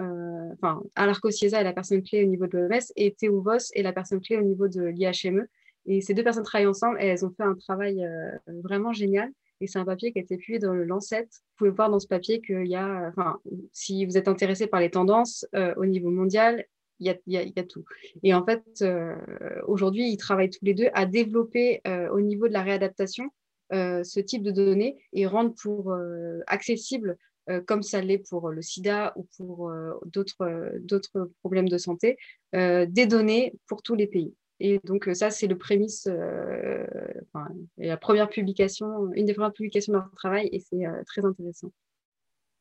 enfin, Alarco Chiesa est la personne clé au niveau de l'OMS et Théo Voss est la personne clé au niveau de l'IHME. Et ces deux personnes travaillent ensemble et elles ont fait un travail euh, vraiment génial. Et c'est un papier qui a été publié dans le Lancet. Vous pouvez voir dans ce papier qu'il y a, enfin, si vous êtes intéressé par les tendances euh, au niveau mondial, il y, a, tout. Et en fait, euh, aujourd'hui, ils travaillent tous les deux à développer au niveau de la réadaptation ce type de données et rendre pour accessible, comme ça l'est pour le sida ou pour d'autres problèmes de santé, des données pour tous les pays. Et donc, euh, ça, c'est le prémisse, euh, la première publication, une des premières publications de leur travail, et c'est euh, très intéressant.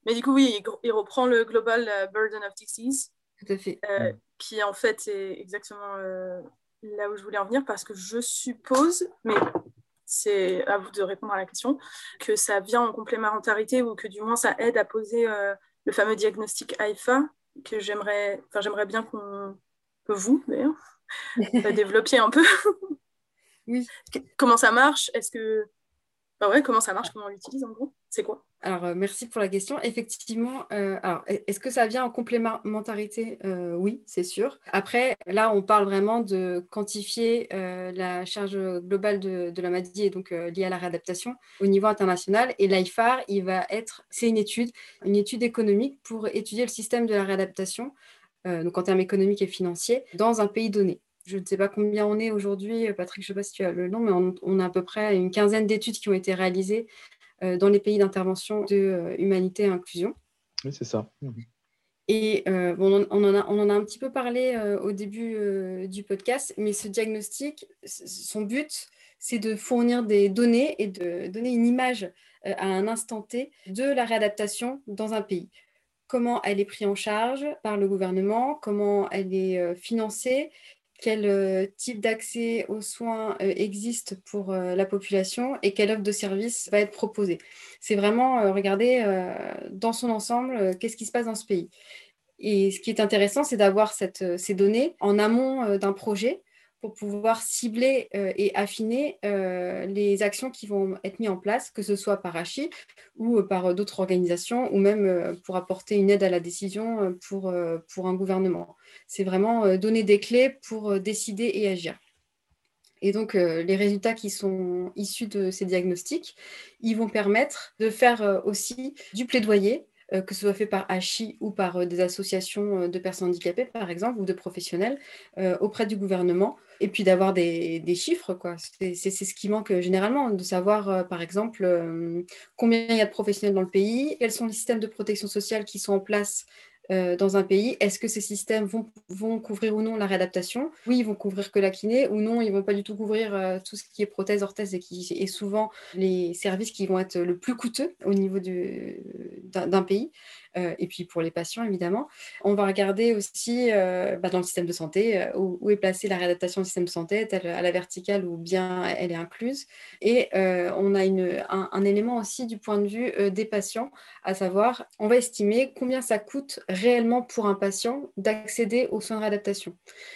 Mais du coup, oui, il reprend le Global Burden of Disease. Tout à fait. Qui, en fait, est exactement là où je voulais en venir, parce que je suppose, mais c'est à vous de répondre à la question, que ça vient en complémentarité ou que du moins ça aide à poser le fameux diagnostic AIFA, que j'aimerais, enfin, j'aimerais bien qu'on, que vous, d'ailleurs, développer un peu. oui. Comment ça marche? Est-ce que. Bah ouais, comment ça marche? Comment on l'utilise en gros? C'est quoi? Alors, euh, merci pour la question. Effectivement, euh, alors, est-ce que ça vient en complémentarité? Euh, Oui, c'est sûr. Après, là, on parle vraiment de quantifier la charge globale de, de, la maladie et donc liée à la réadaptation au niveau international. Et l'IFAR, il va être, c'est une étude, une étude économique pour étudier le système de la réadaptation donc en termes économiques et financiers, dans un pays donné. Je ne sais pas combien on est aujourd'hui, Patrick, je ne sais pas si tu as le nom, mais on, a à peu près une quinzaine d'études qui ont été réalisées dans les pays d'intervention de humanité et inclusion. Oui, c'est ça. Mhm. Et bon, on, en a, on, en a, un petit peu parlé au début du podcast, mais ce diagnostic, son but, c'est de fournir des données et de donner une image à un instant T de la réadaptation dans un pays. Comment elle est prise en charge par le gouvernement, comment elle est financée, quel type d'accès aux soins existe pour la population et quelle offre de service va être proposée. C'est vraiment regarder dans son ensemble qu'est-ce qui se passe dans ce pays. Et ce qui est intéressant, c'est d'avoir ces données en amont d'un projet pour pouvoir cibler euh, et affiner euh, les actions qui vont être mises en place, que ce soit par ACHI ou euh, par d'autres organisations, ou même pour apporter une aide à la décision pour, un gouvernement. C'est vraiment donner des clés pour décider et agir. Et donc, les résultats qui sont issus de ces diagnostics, ils vont permettre de faire aussi du plaidoyer que ce soit fait par ACHI ou par des associations de personnes handicapées, par exemple, ou de professionnels, auprès du gouvernement, et puis d'avoir des, chiffres. C'est ce qui manque généralement, de savoir, par exemple, combien il y a de professionnels dans le pays, quels sont les systèmes de protection sociale qui sont en place euh, dans un pays, est-ce que ces systèmes vont, couvrir ou non la réadaptation? Oui, ils vont couvrir que la kiné, ou non, ils vont pas du tout couvrir euh, tout ce qui est prothèse, orthèse, et qui est souvent les services qui vont être le plus coûteux au niveau d'un pays. Euh, et puis pour les patients, évidemment. On va regarder aussi euh, bah, dans le système de santé euh, où, est placée la réadaptation du système de santé, est-elle à la verticale ou bien elle est incluse. Et on a un, élément aussi du point de vue des patients, à savoir, on va estimer combien ça coûte réellement pour un patient d'accéder aux soins de réadaptation,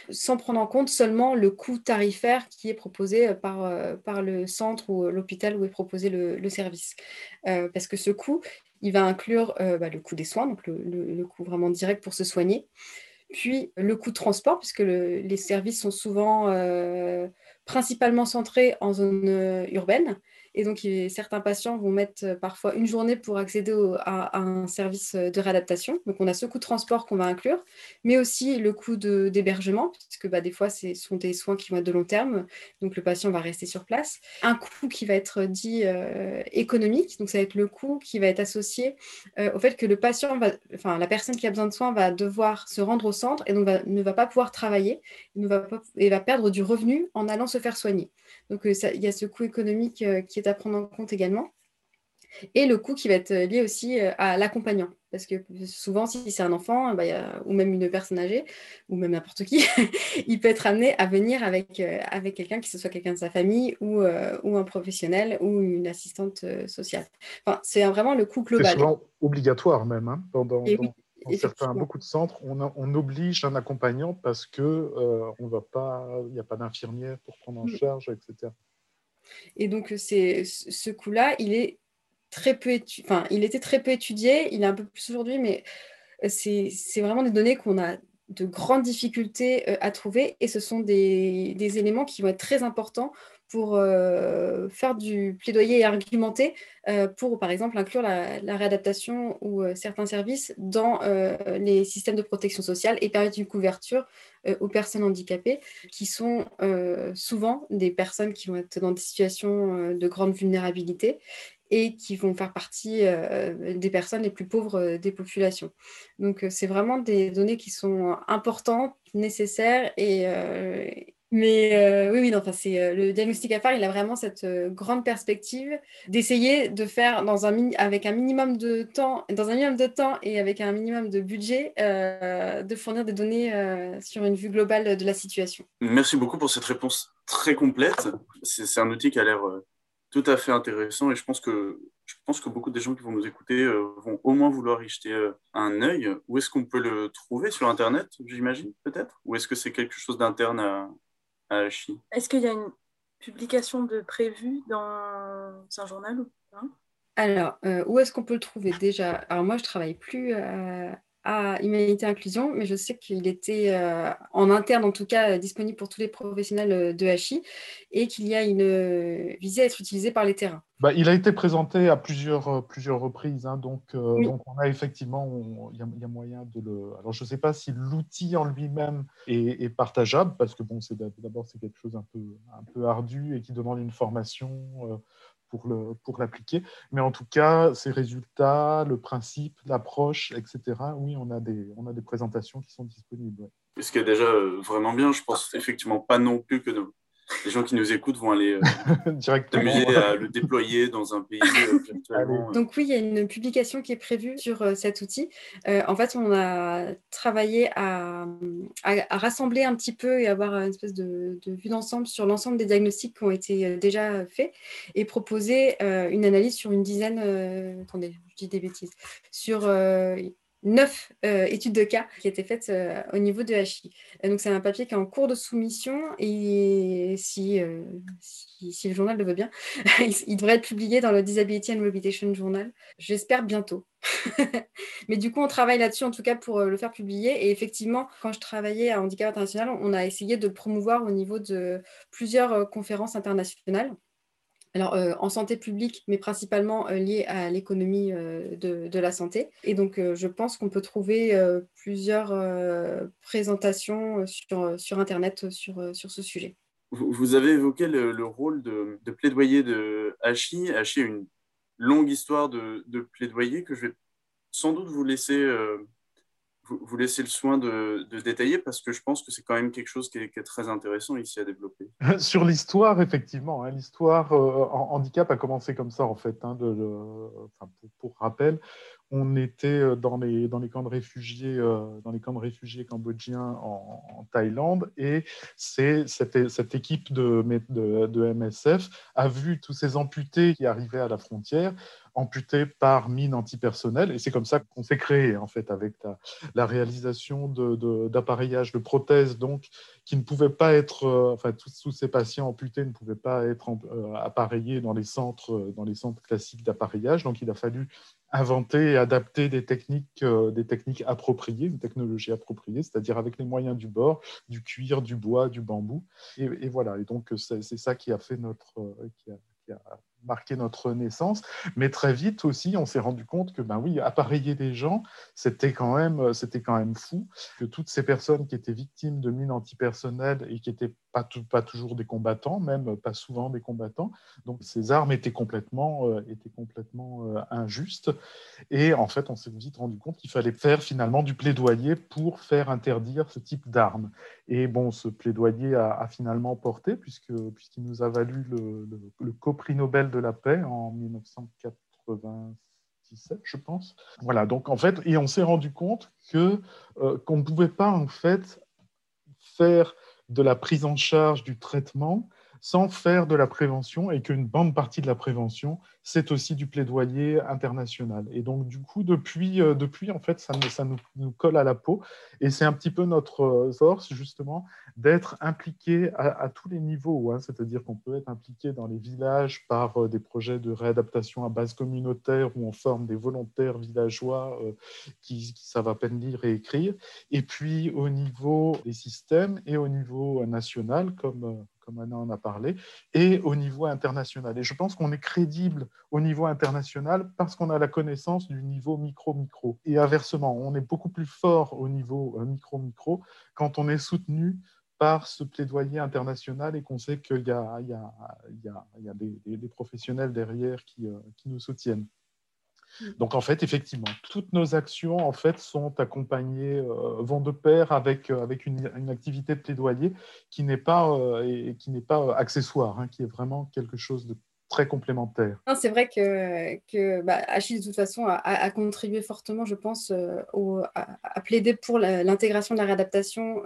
sans prendre en compte seulement le coût tarifaire qui est proposé par, le centre ou l'hôpital où est proposé le service. parce que ce coût, il va inclure euh, bah, le coût des soins, donc le, coût vraiment direct pour se soigner, puis le coût de transport, puisque les services sont souvent euh, principalement centrés en zone euh, urbaine, et donc, certains patients vont mettre euh, parfois une journée pour accéder à, un service euh, de réadaptation. Donc, on a ce coût de transport qu'on va inclure, mais aussi le coût d'hébergement, puisque bah, des fois, ce sont des soins qui vont être de long terme. Donc, le patient va rester sur place. Un coût qui va être dit euh, économique. Donc, ça va être le coût qui va être associé au fait que le patient, va, enfin, la personne qui a besoin de soins va devoir se rendre au centre et donc ne va pas pouvoir travailler ne va pas, et va perdre du revenu en allant se faire soigner. Donc, il y a ce coût économique qui est à prendre en compte également. Et le coût qui va être lié aussi euh, à l'accompagnant. Parce que souvent, si c'est un enfant, bah, ou même une personne âgée, ou même n'importe qui, il peut être amené à venir avec, euh, avec quelqu'un, que ce soit quelqu'un de sa famille, ou, euh, ou un professionnel, ou une assistante sociale. Enfin, c'est vraiment le coût global. C'est souvent obligatoire même. Hein, dans, dans, certains, beaucoup de centres, on, on, oblige un accompagnant parce qu'il n'y a pas d'infirmière pour prendre en mm. charge, etc. Et donc, c'est, ce coup-là, il est très peu il était très peu étudié, il est un peu plus aujourd'hui, mais c'est, vraiment des données qu'on a de grandes difficultés euh, à trouver. Et ce sont des, éléments qui vont être très importants pour euh, faire du plaidoyer et argumenter euh, pour, par exemple, inclure la, réadaptation ou euh, certains services dans les systèmes de protection sociale et permettre une couverture aux personnes handicapées, qui sont souvent des personnes qui vont être dans des situations de grande vulnérabilité et qui vont faire partie des personnes les plus pauvres des populations. Donc, c'est vraiment des données qui sont importantes, nécessaires et, mais euh, oui, oui, enfin, c'est euh, le diagnostic à faire. Il a vraiment cette euh, grande perspective d'essayer de faire dans un avec un minimum de temps, dans un minimum de temps et avec un minimum de budget, de fournir des données sur une vue globale de la situation. Merci beaucoup pour cette réponse très complète. C'est un outil qui a l'air tout à fait intéressant et je pense que je pense que beaucoup des gens qui vont nous écouter vont au moins vouloir y jeter un œil. Où est-ce qu'on peut le trouver sur Internet, j'imagine, peut-être? Ou est-ce que c'est quelque chose d'interne à, est-ce qu'il y a une publication de prévue dans un journal ou pas? Alors, euh, où est-ce qu'on peut le trouver déjà? Alors moi, je travaille plus à, à Humanité Inclusion, mais je sais qu'il était en interne, en tout cas, disponible pour tous les professionnels de HI et qu'il y a une visée à être utilisé par les terrains. Bah, il a été présenté à plusieurs, plusieurs reprises, hein, donc, donc on a effectivement, il y, a moyen de le. Alors je ne sais pas si l'outil en lui-même est, est, partageable, parce que bon, c'est d'abord c'est quelque chose un peu, un peu ardu et qui demande une formation pour, l'appliquer. Mais en tout cas, ces résultats, le principe, l'approche, etc., oui, on a des, on a des présentations qui sont disponibles. Ce qui est déjà euh, vraiment bien, je pense effectivement pas non plus que nos, les gens qui nous écoutent vont aller euh, directement à le déployer dans un pays euh, virtuellement. Donc oui, il y a une publication qui est prévue sur euh, cet outil. en fait, on a travaillé à, rassembler un petit peu et avoir une espèce de, vue d'ensemble sur l'ensemble des diagnostics qui ont été déjà faits et proposer une analyse sur une dizaine, attendez, je dis des bêtises, sur neuf euh, études de cas qui étaient faites euh, au niveau de HI. donc c'est un papier qui est en cours de soumission et si, euh, si, le journal le veut bien, il, devrait être publié dans le Disability and Rehabilitation Journal, j'espère bientôt. Mais du coup, on travaille là-dessus en tout cas pour le faire publier. Et effectivement, quand je travaillais à Handicap International, on a essayé de promouvoir au niveau de plusieurs conférences internationales alors euh, en santé publique, mais principalement euh, lié à l'économie euh, de, la santé. Et donc, je pense qu'on peut trouver plusieurs présentations sur, Internet sur, sur ce sujet. Vous, avez évoqué le, rôle de, plaidoyer de HI. HI a une longue histoire de plaidoyer que je vais sans doute vous laisser vous, laissez le soin de, détailler parce que je pense que c'est quand même quelque chose qui est, très intéressant ici à développer. Sur l'histoire, effectivement, hein, l'histoire euh, handicap a commencé comme ça en fait. Hein, pour, rappel, on était euh, dans les, dans les camps de réfugiés, euh, dans les camps de réfugiés cambodgiens en, Thaïlande, et c'est cette, équipe de, MSF a vu tous ces amputés qui arrivaient à la frontière, amputés par mine antipersonnelle, et c'est comme ça qu'on s'est créé en fait avec la, réalisation d'appareillage de, de, prothèses donc qui ne pouvaient pas être, euh, enfin tous, ces patients amputés ne pouvaient pas être appareillés dans les centres, dans les centres classiques d'appareillage, donc il a fallu inventer et adapter des techniques, euh, des techniques appropriées, une technologie appropriée, c'est-à-dire avec les moyens du bord, du cuir, du bois, du bambou. Et, voilà, et donc c'est ça qui a fait notre, euh, marqué notre naissance. Mais très vite aussi, on s'est rendu compte que, ben oui, appareiller des gens, c'était quand même, c'était quand même fou. Que toutes ces personnes qui étaient victimes de mines antipersonnelles et qui n'étaient pas, pas toujours des combattants, même pas souvent des combattants, donc ces armes étaient complètement, euh, étaient complètement euh, injustes. Et en fait, on s'est vite rendu compte qu'il fallait faire finalement du plaidoyer pour faire interdire ce type d'armes. Et bon, ce plaidoyer a, finalement porté, puisque, puisqu'il nous a valu le, le, le co-prix Nobel de la paix en 1997, je pense. Voilà, donc en fait, et on s'est rendu compte que euh, qu'on ne pouvait pas en fait faire de la prise en charge du traitement sans faire de la prévention et qu'une bonne partie de la prévention, c'est aussi du plaidoyer international. Et donc, du coup, depuis, euh, depuis en fait, ça, ça nous, nous, colle à la peau. Et c'est un petit peu notre euh, force, justement, d'être impliqué à, tous les niveaux. Hein. C'est-à-dire qu'on peut être impliqué dans les villages par euh, des projets de réadaptation à base communautaire où on forme des volontaires villageois qui, qui savent à peine lire et écrire. Et puis, au niveau des systèmes et au niveau national, comme comme Anna en a parlé, et au niveau international. Et je pense qu'on est crédible au niveau international parce qu'on a la connaissance du niveau micro-micro. Et inversement, on est beaucoup plus fort au niveau euh, micro-micro quand on est soutenu par ce plaidoyer international et qu'on sait qu'il y a, des, professionnels derrière qui, euh, qui nous soutiennent. Mm. Donc en fait, effectivement, toutes nos actions en fait sont accompagnées, euh, vont de pair avec, euh, avec une, activité de plaidoyer qui n'est pas, euh, et, qui n'est pas accessoire, hein, qui est vraiment quelque chose de très complémentaire. C'est vrai que, que bah, Achille, de toute façon, a, contribué fortement, je pense, au, à, plaider pour l'intégration de la réadaptation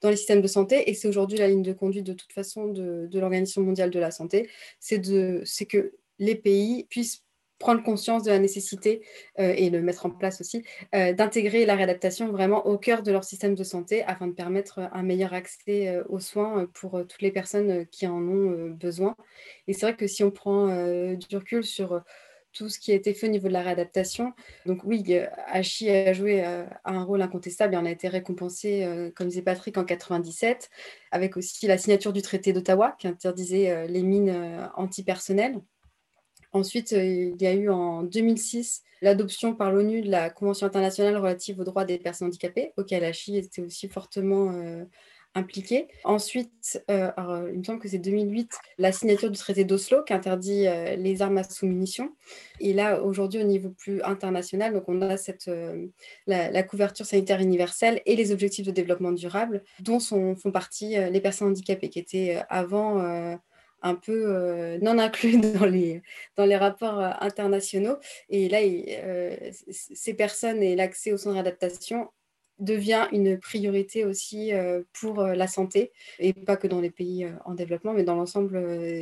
dans les systèmes de santé. Et c'est aujourd'hui la ligne de conduite, de toute façon, de, de l'Organisation mondiale de la santé. C'est que les pays puissent prendre conscience de la nécessité euh, et le mettre en place aussi, euh, d'intégrer la réadaptation vraiment au cœur de leur système de santé afin de permettre un meilleur accès euh, aux soins pour toutes les personnes qui en ont besoin. Et c'est vrai que si on prend du recul sur tout ce qui a été fait au niveau de la réadaptation. Donc oui, Hachi a joué un rôle incontestable et en a été récompensé, comme disait Patrick, en 97, avec aussi la signature du traité d'Ottawa qui interdisait les mines antipersonnelles. Ensuite, il y a eu en 2006 l'adoption par l'ONU de la Convention internationale relative aux droits des personnes handicapées, auquel Hachi était aussi fortement impliqué. Ensuite, euh, il me semble que c'est 2008, la signature du traité d'Oslo qui interdit euh, les armes à sous-munitions. Et là, aujourd'hui, au niveau plus international, donc on a cette, euh, la, couverture sanitaire universelle et les objectifs de développement durable, dont font partie les personnes handicapées, qui étaient avant un peu non inclus dans les, dans les rapports internationaux. Et là, ces personnes et l'accès aux soins d'adaptation devient une priorité aussi euh, pour euh, la santé, et pas que dans les pays euh, en développement, mais dans l'ensemble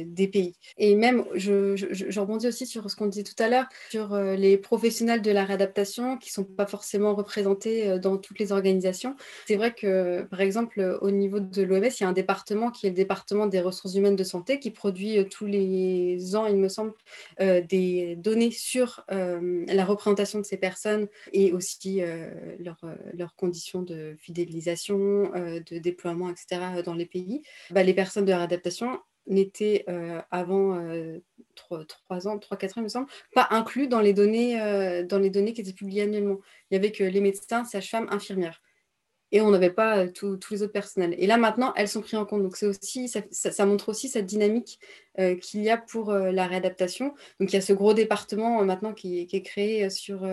des pays. Et même, je, rebondis aussi sur ce qu'on disait tout à l'heure, sur les professionnels de la réadaptation qui ne sont pas forcément représentés dans toutes les organisations. C'est vrai que, par exemple, au niveau de l'OMS, il y a un département qui est le département des ressources humaines de santé qui produit tous les ans, il me semble, des données sur la représentation de ces personnes et aussi leur, leur conditions de fidélisation, euh, de déploiement, etc. dans les pays, bah, les personnes de réadaptation n'étaient euh, avant euh, trois ans, 3-4 ans, il me semble, pas inclus dans les, données, dans les données qui étaient publiées annuellement. Il n'y avait que les médecins, sages-femmes, infirmières et on n'avait pas tous les autres personnels. Et là, maintenant, elles sont prises en compte. Donc, aussi, ça, montre aussi cette dynamique qu'il y a pour la réadaptation. Donc, il y a ce gros département maintenant qui, est créé sur,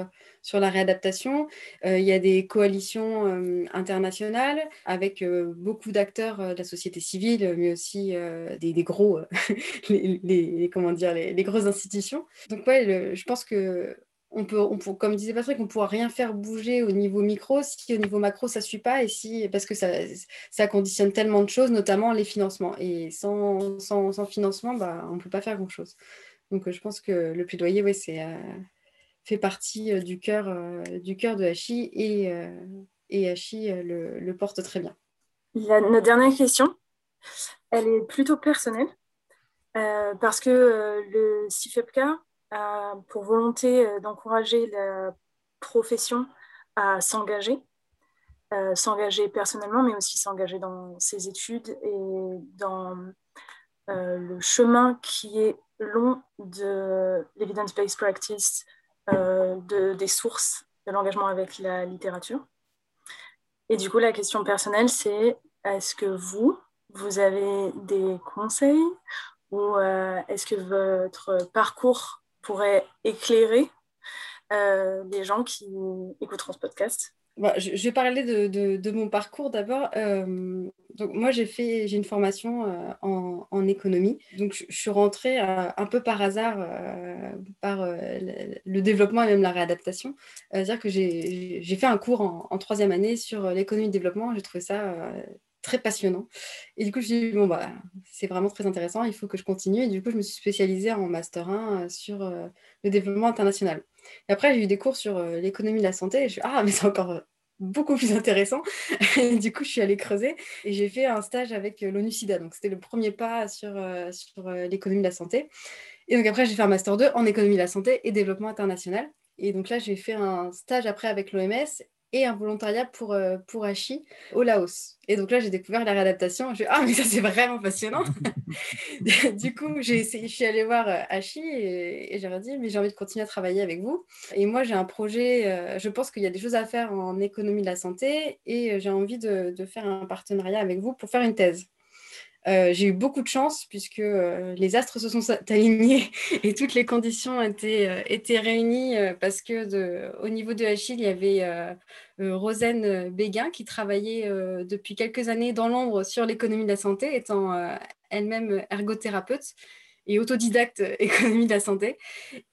sur la réadaptation. il y a des coalitions internationales avec beaucoup d'acteurs de la société civile, mais aussi des, gros, les, comment dire, les, grosses institutions. Donc, ouais, je pense que on peut, comme disait Patrick, on ne pourra rien faire bouger au niveau micro si au niveau macro ça ne suit pas et si, parce que ça, ça conditionne tellement de choses, notamment les financements. Et sans, sans, sans financement, bah, on ne peut pas faire grand-chose. Donc je pense que le plaidoyer, ouais, euh, fait partie euh, du, cœur, euh, du cœur de Hachi et, et Hachi le, le, porte très bien. La, notre dernière question, elle est plutôt personnelle parce que le CIFEPCA, pour volonté euh, d'encourager la profession à s'engager, euh, s'engager personnellement, mais aussi s'engager dans ses études et dans euh, le chemin qui est long de l'evidence-based practice, de, des sources de l'engagement avec la littérature. Et du coup, la question personnelle, c'est est-ce que vous, vous avez des conseils ou est-ce que votre parcours pourrait éclairer euh, les gens qui écouteront ce podcast bah, je, vais parler de, mon parcours d'abord. Euh, donc moi, j'ai fait, j'ai une formation euh, en, économie. Donc je, suis rentrée un peu par hasard par le, développement et même la réadaptation. C'est-à-dire que j'ai fait un cours en, en troisième année sur l'économie de développement. J'ai trouvé ça très passionnant. Et du coup, je me suis dit, bon, bah, c'est vraiment très intéressant, il faut que je continue. Et du coup, je me suis spécialisée en Master 1 euh, sur euh, le développement international. Et après, j'ai eu des cours sur euh, l'économie de la santé. Et je suis ah, mais c'est encore beaucoup plus intéressant. du coup, je suis allée creuser et j'ai fait un stage avec l'ONU-SIDA. Donc, c'était le premier pas sur, sur l'économie de la santé. Et donc, après, j'ai fait un Master 2 en économie de la santé et développement international. Et donc là, j'ai fait un stage après avec l'OMS et un volontariat pour, euh, pour Hachi au Laos. Et donc là, j'ai découvert la réadaptation. Je ah, mais ça, c'est vraiment passionnant. du coup, j'ai essayé, je suis allée voir euh, Hachi et, et j'ai dit, mais j'ai envie de continuer à travailler avec vous. Et moi, j'ai un projet, euh, je pense qu'il y a des choses à faire en économie de la santé et j'ai envie de, de faire un partenariat avec vous pour faire une thèse. Euh, j'ai eu beaucoup de chance puisque euh, les astres se sont alignés et toutes les conditions étaient, euh, réunies parce que au niveau de Achille, il y avait Rosen Béguin qui travaillait depuis quelques années dans l'ombre sur l'économie de la santé, étant elle-même ergothérapeute et autodidacte économie de la santé,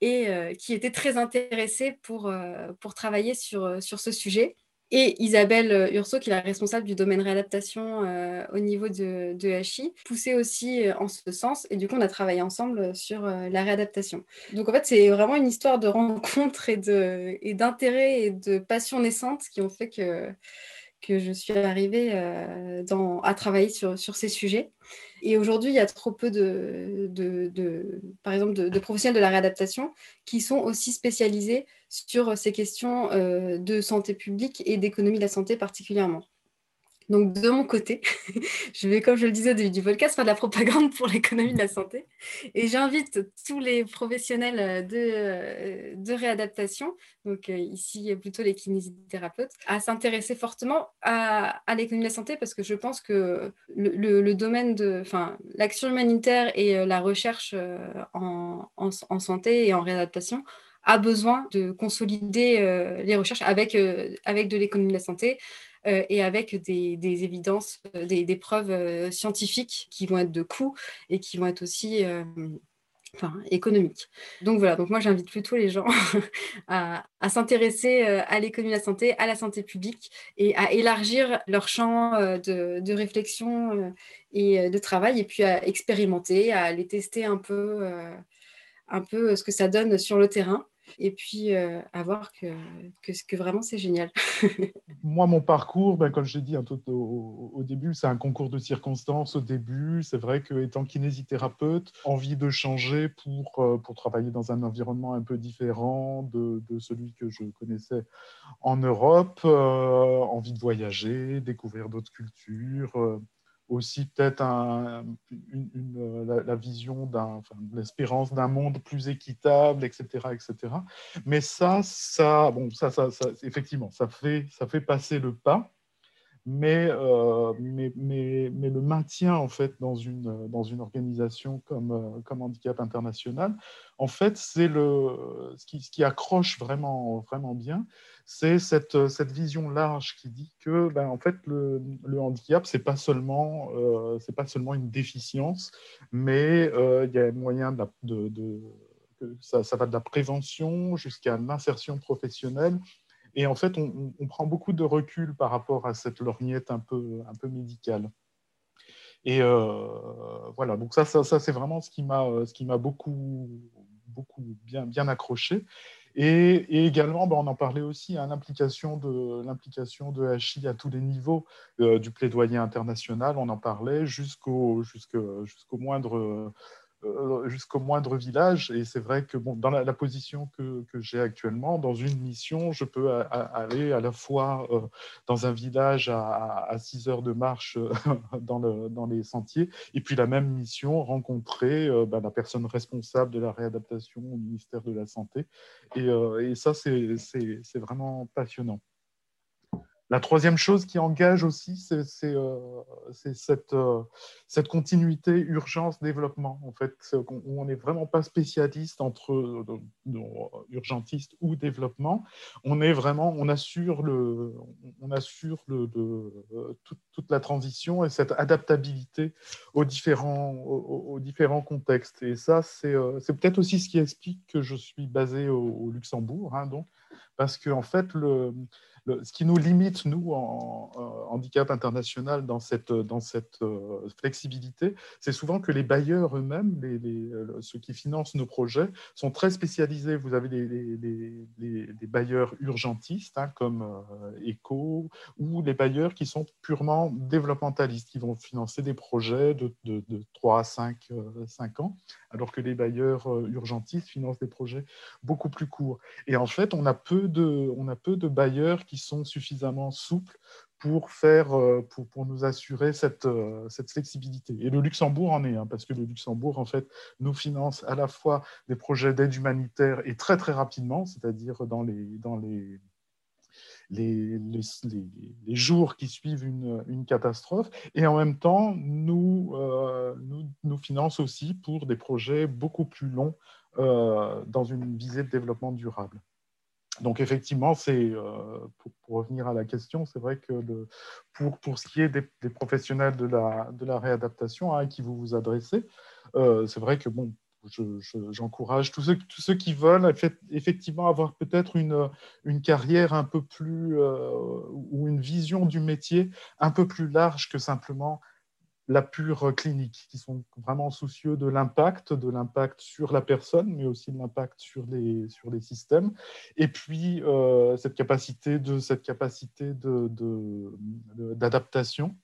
et qui était très intéressée pour, pour travailler sur ce sujet et Isabelle euh, Urso, qui est la responsable du domaine réadaptation euh, au niveau de, de HI, poussait aussi euh, en ce sens. Et du coup, on a travaillé ensemble sur la réadaptation. Donc en fait, c'est vraiment une histoire de rencontre et d'intérêt et, et, de passion naissante qui ont fait que que je suis arrivée dans, à travailler sur, sur, ces sujets. Et aujourd'hui, il y a trop peu de, par exemple, de, professionnels de la réadaptation qui sont aussi spécialisés sur ces questions de santé publique et d'économie de la santé particulièrement. Donc, de mon côté, je vais, comme je le disais au début du podcast, faire de la propagande pour l'économie de la santé. Et j'invite tous les professionnels euh, de, euh, de réadaptation, donc euh, ici plutôt les kinésithérapeutes, à s'intéresser fortement à, l'économie de la santé parce que je pense que le, domaine de l'action humanitaire et la recherche en, santé et en réadaptation a besoin de consolider les recherches avec, avec de l'économie de la santé, euh, et avec des, évidences, euh, des, preuves euh, scientifiques qui vont être de coût et qui vont être aussi enfin, économiques. Donc voilà, donc moi j'invite plutôt les gens à, s'intéresser à l'économie de la santé, à la santé publique et à élargir leur champ de, réflexion et de travail et puis à expérimenter, à aller tester un peu, un peu ce que ça donne sur le terrain et puis euh, à voir que, que, que vraiment c'est génial. Moi, mon parcours, ben, comme je l'ai dit un peu au, au, début, c'est un concours de circonstances au début. C'est vrai qu'étant kinésithérapeute, envie de changer pour, euh, pour travailler dans un environnement un peu différent de, de celui que je connaissais en Europe, euh, envie de voyager, découvrir d'autres cultures aussi peut-être la, vision d'un, l'espérance d'un monde plus équitable, etc., etc. Mais ça, ça, bon, ça, ça, ça, effectivement, ça fait, ça fait passer le pas. Euh, mais, mais, mais, le maintien en fait dans une, dans une organisation comme, euh, comme Handicap International, en fait, c'est le, ce, qui, ce qui accroche vraiment, vraiment bien, c'est cette, cette vision large qui dit que ben, en fait, le, handicap, ce n'est pas, seulement, euh, pas seulement une déficience, mais il y a moyen de, de, ça, va de la prévention jusqu'à l'insertion professionnelle et en fait, on, prend beaucoup de recul par rapport à cette lorgnette un peu, un peu médicale. Et euh, voilà, donc ça, ça, ça c'est vraiment ce qui m'a beaucoup, beaucoup bien, bien accroché. Et, également, ben, on en parlait aussi, hein, l'implication de l'implication de HI à tous les niveaux euh, du plaidoyer international. On en parlait jusqu'au moindre jusqu'au moindre village. Et c'est vrai que bon, dans la, position que, que j'ai actuellement, dans une mission, je peux aller à la fois euh, dans un village à, à 6 heures de marche euh, dans, le, dans, les sentiers, et puis la même mission, rencontrer ben, la personne responsable de la réadaptation au ministère de la Santé. Et, et ça, c'est vraiment passionnant. La troisième chose qui engage aussi, c'est euh, cette, euh, cette, continuité urgence-développement, en fait, on n'est vraiment pas spécialiste entre euh, urgentiste ou développement. On est vraiment, on assure, le, on assure toute, la transition et cette adaptabilité aux différents, contextes. Et ça, c'est peut-être aussi ce qui explique que je suis basé au, Luxembourg, hein, donc, parce qu'en en fait, le ce qui nous limite, nous, en, handicap international, dans cette, dans cette euh, flexibilité, c'est souvent que les bailleurs eux-mêmes, euh, ceux qui financent nos projets, sont très spécialisés. Vous avez des, bailleurs urgentistes, hein, comme euh, ECO, ou les bailleurs qui sont purement développementalistes, qui vont financer des projets de, de, 3 à 5, 5 ans, alors que les bailleurs urgentistes financent des projets beaucoup plus courts. Et en fait, on a peu de, on a peu de bailleurs qui sont suffisamment souples pour, faire, euh, pour, pour nous assurer cette, euh, cette, flexibilité. Et le Luxembourg en est, hein, parce que le Luxembourg, en fait, nous finance à la fois des projets d'aide humanitaire et très, très rapidement, c'est-à-dire dans les, dans les, les, jours qui suivent une, catastrophe, et en même temps, nous, euh, nous, nous, aussi pour des projets beaucoup plus longs dans une visée de développement durable. Donc effectivement, euh, pour, revenir à la question, c'est vrai que pour, pour ce qui est des, professionnels de la, de la réadaptation hein, à qui vous vous adressez, euh, c'est vrai que bon, j'encourage tous, ceux, qui veulent effectivement avoir peut-être une, une carrière un peu plus euh, ou une vision du métier un peu plus large que simplement la pure clinique, qui sont vraiment soucieux de l'impact, de l'impact sur la personne, mais aussi de l'impact sur les, sur les systèmes. Et puis, euh, cette capacité de cette capacité d'adaptation. De,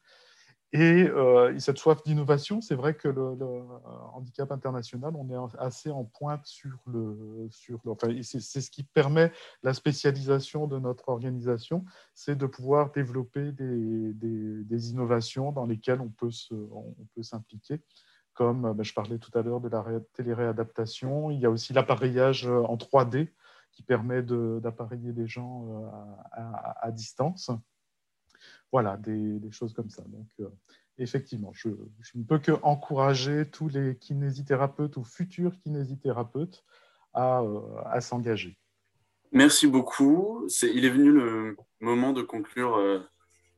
et euh, cette soif d'innovation, c'est vrai que le, handicap international, on est assez en pointe sur le. C'est ce qui permet la spécialisation de notre organisation, c'est de pouvoir développer des, innovations dans lesquelles on peut s'impliquer. Comme ben, je parlais tout à l'heure de la téléréadaptation, il y a aussi l'appareillage en 3D qui permet d'appareiller des gens euh, à distance voilà, des, choses comme ça. Donc, euh, effectivement, je, ne peux que encourager tous les kinésithérapeutes ou futurs kinésithérapeutes à, euh, s'engager. Merci beaucoup. il est venu le moment de conclure euh,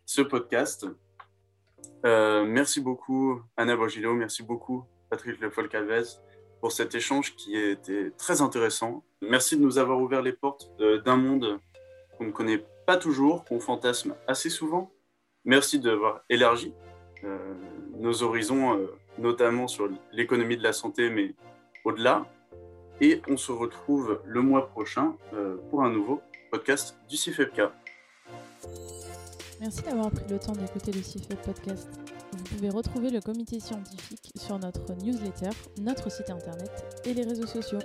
ce podcast. merci beaucoup, Anna Bogilo. Merci beaucoup, Patrick Le Folcalvez, pour cet échange qui était très intéressant. Merci de nous avoir ouvert les portes d'un monde qu'on ne connaît pas toujours, qu'on fantasme assez souvent Merci d'avoir élargi euh, nos horizons, euh, notamment sur l'économie de la santé, mais au-delà. Et on se retrouve le mois prochain euh, pour un nouveau podcast du CIFEPK. Merci d'avoir pris le temps d'écouter le CIFEP podcast. Vous pouvez retrouver le comité scientifique sur notre newsletter, notre site internet et les réseaux sociaux.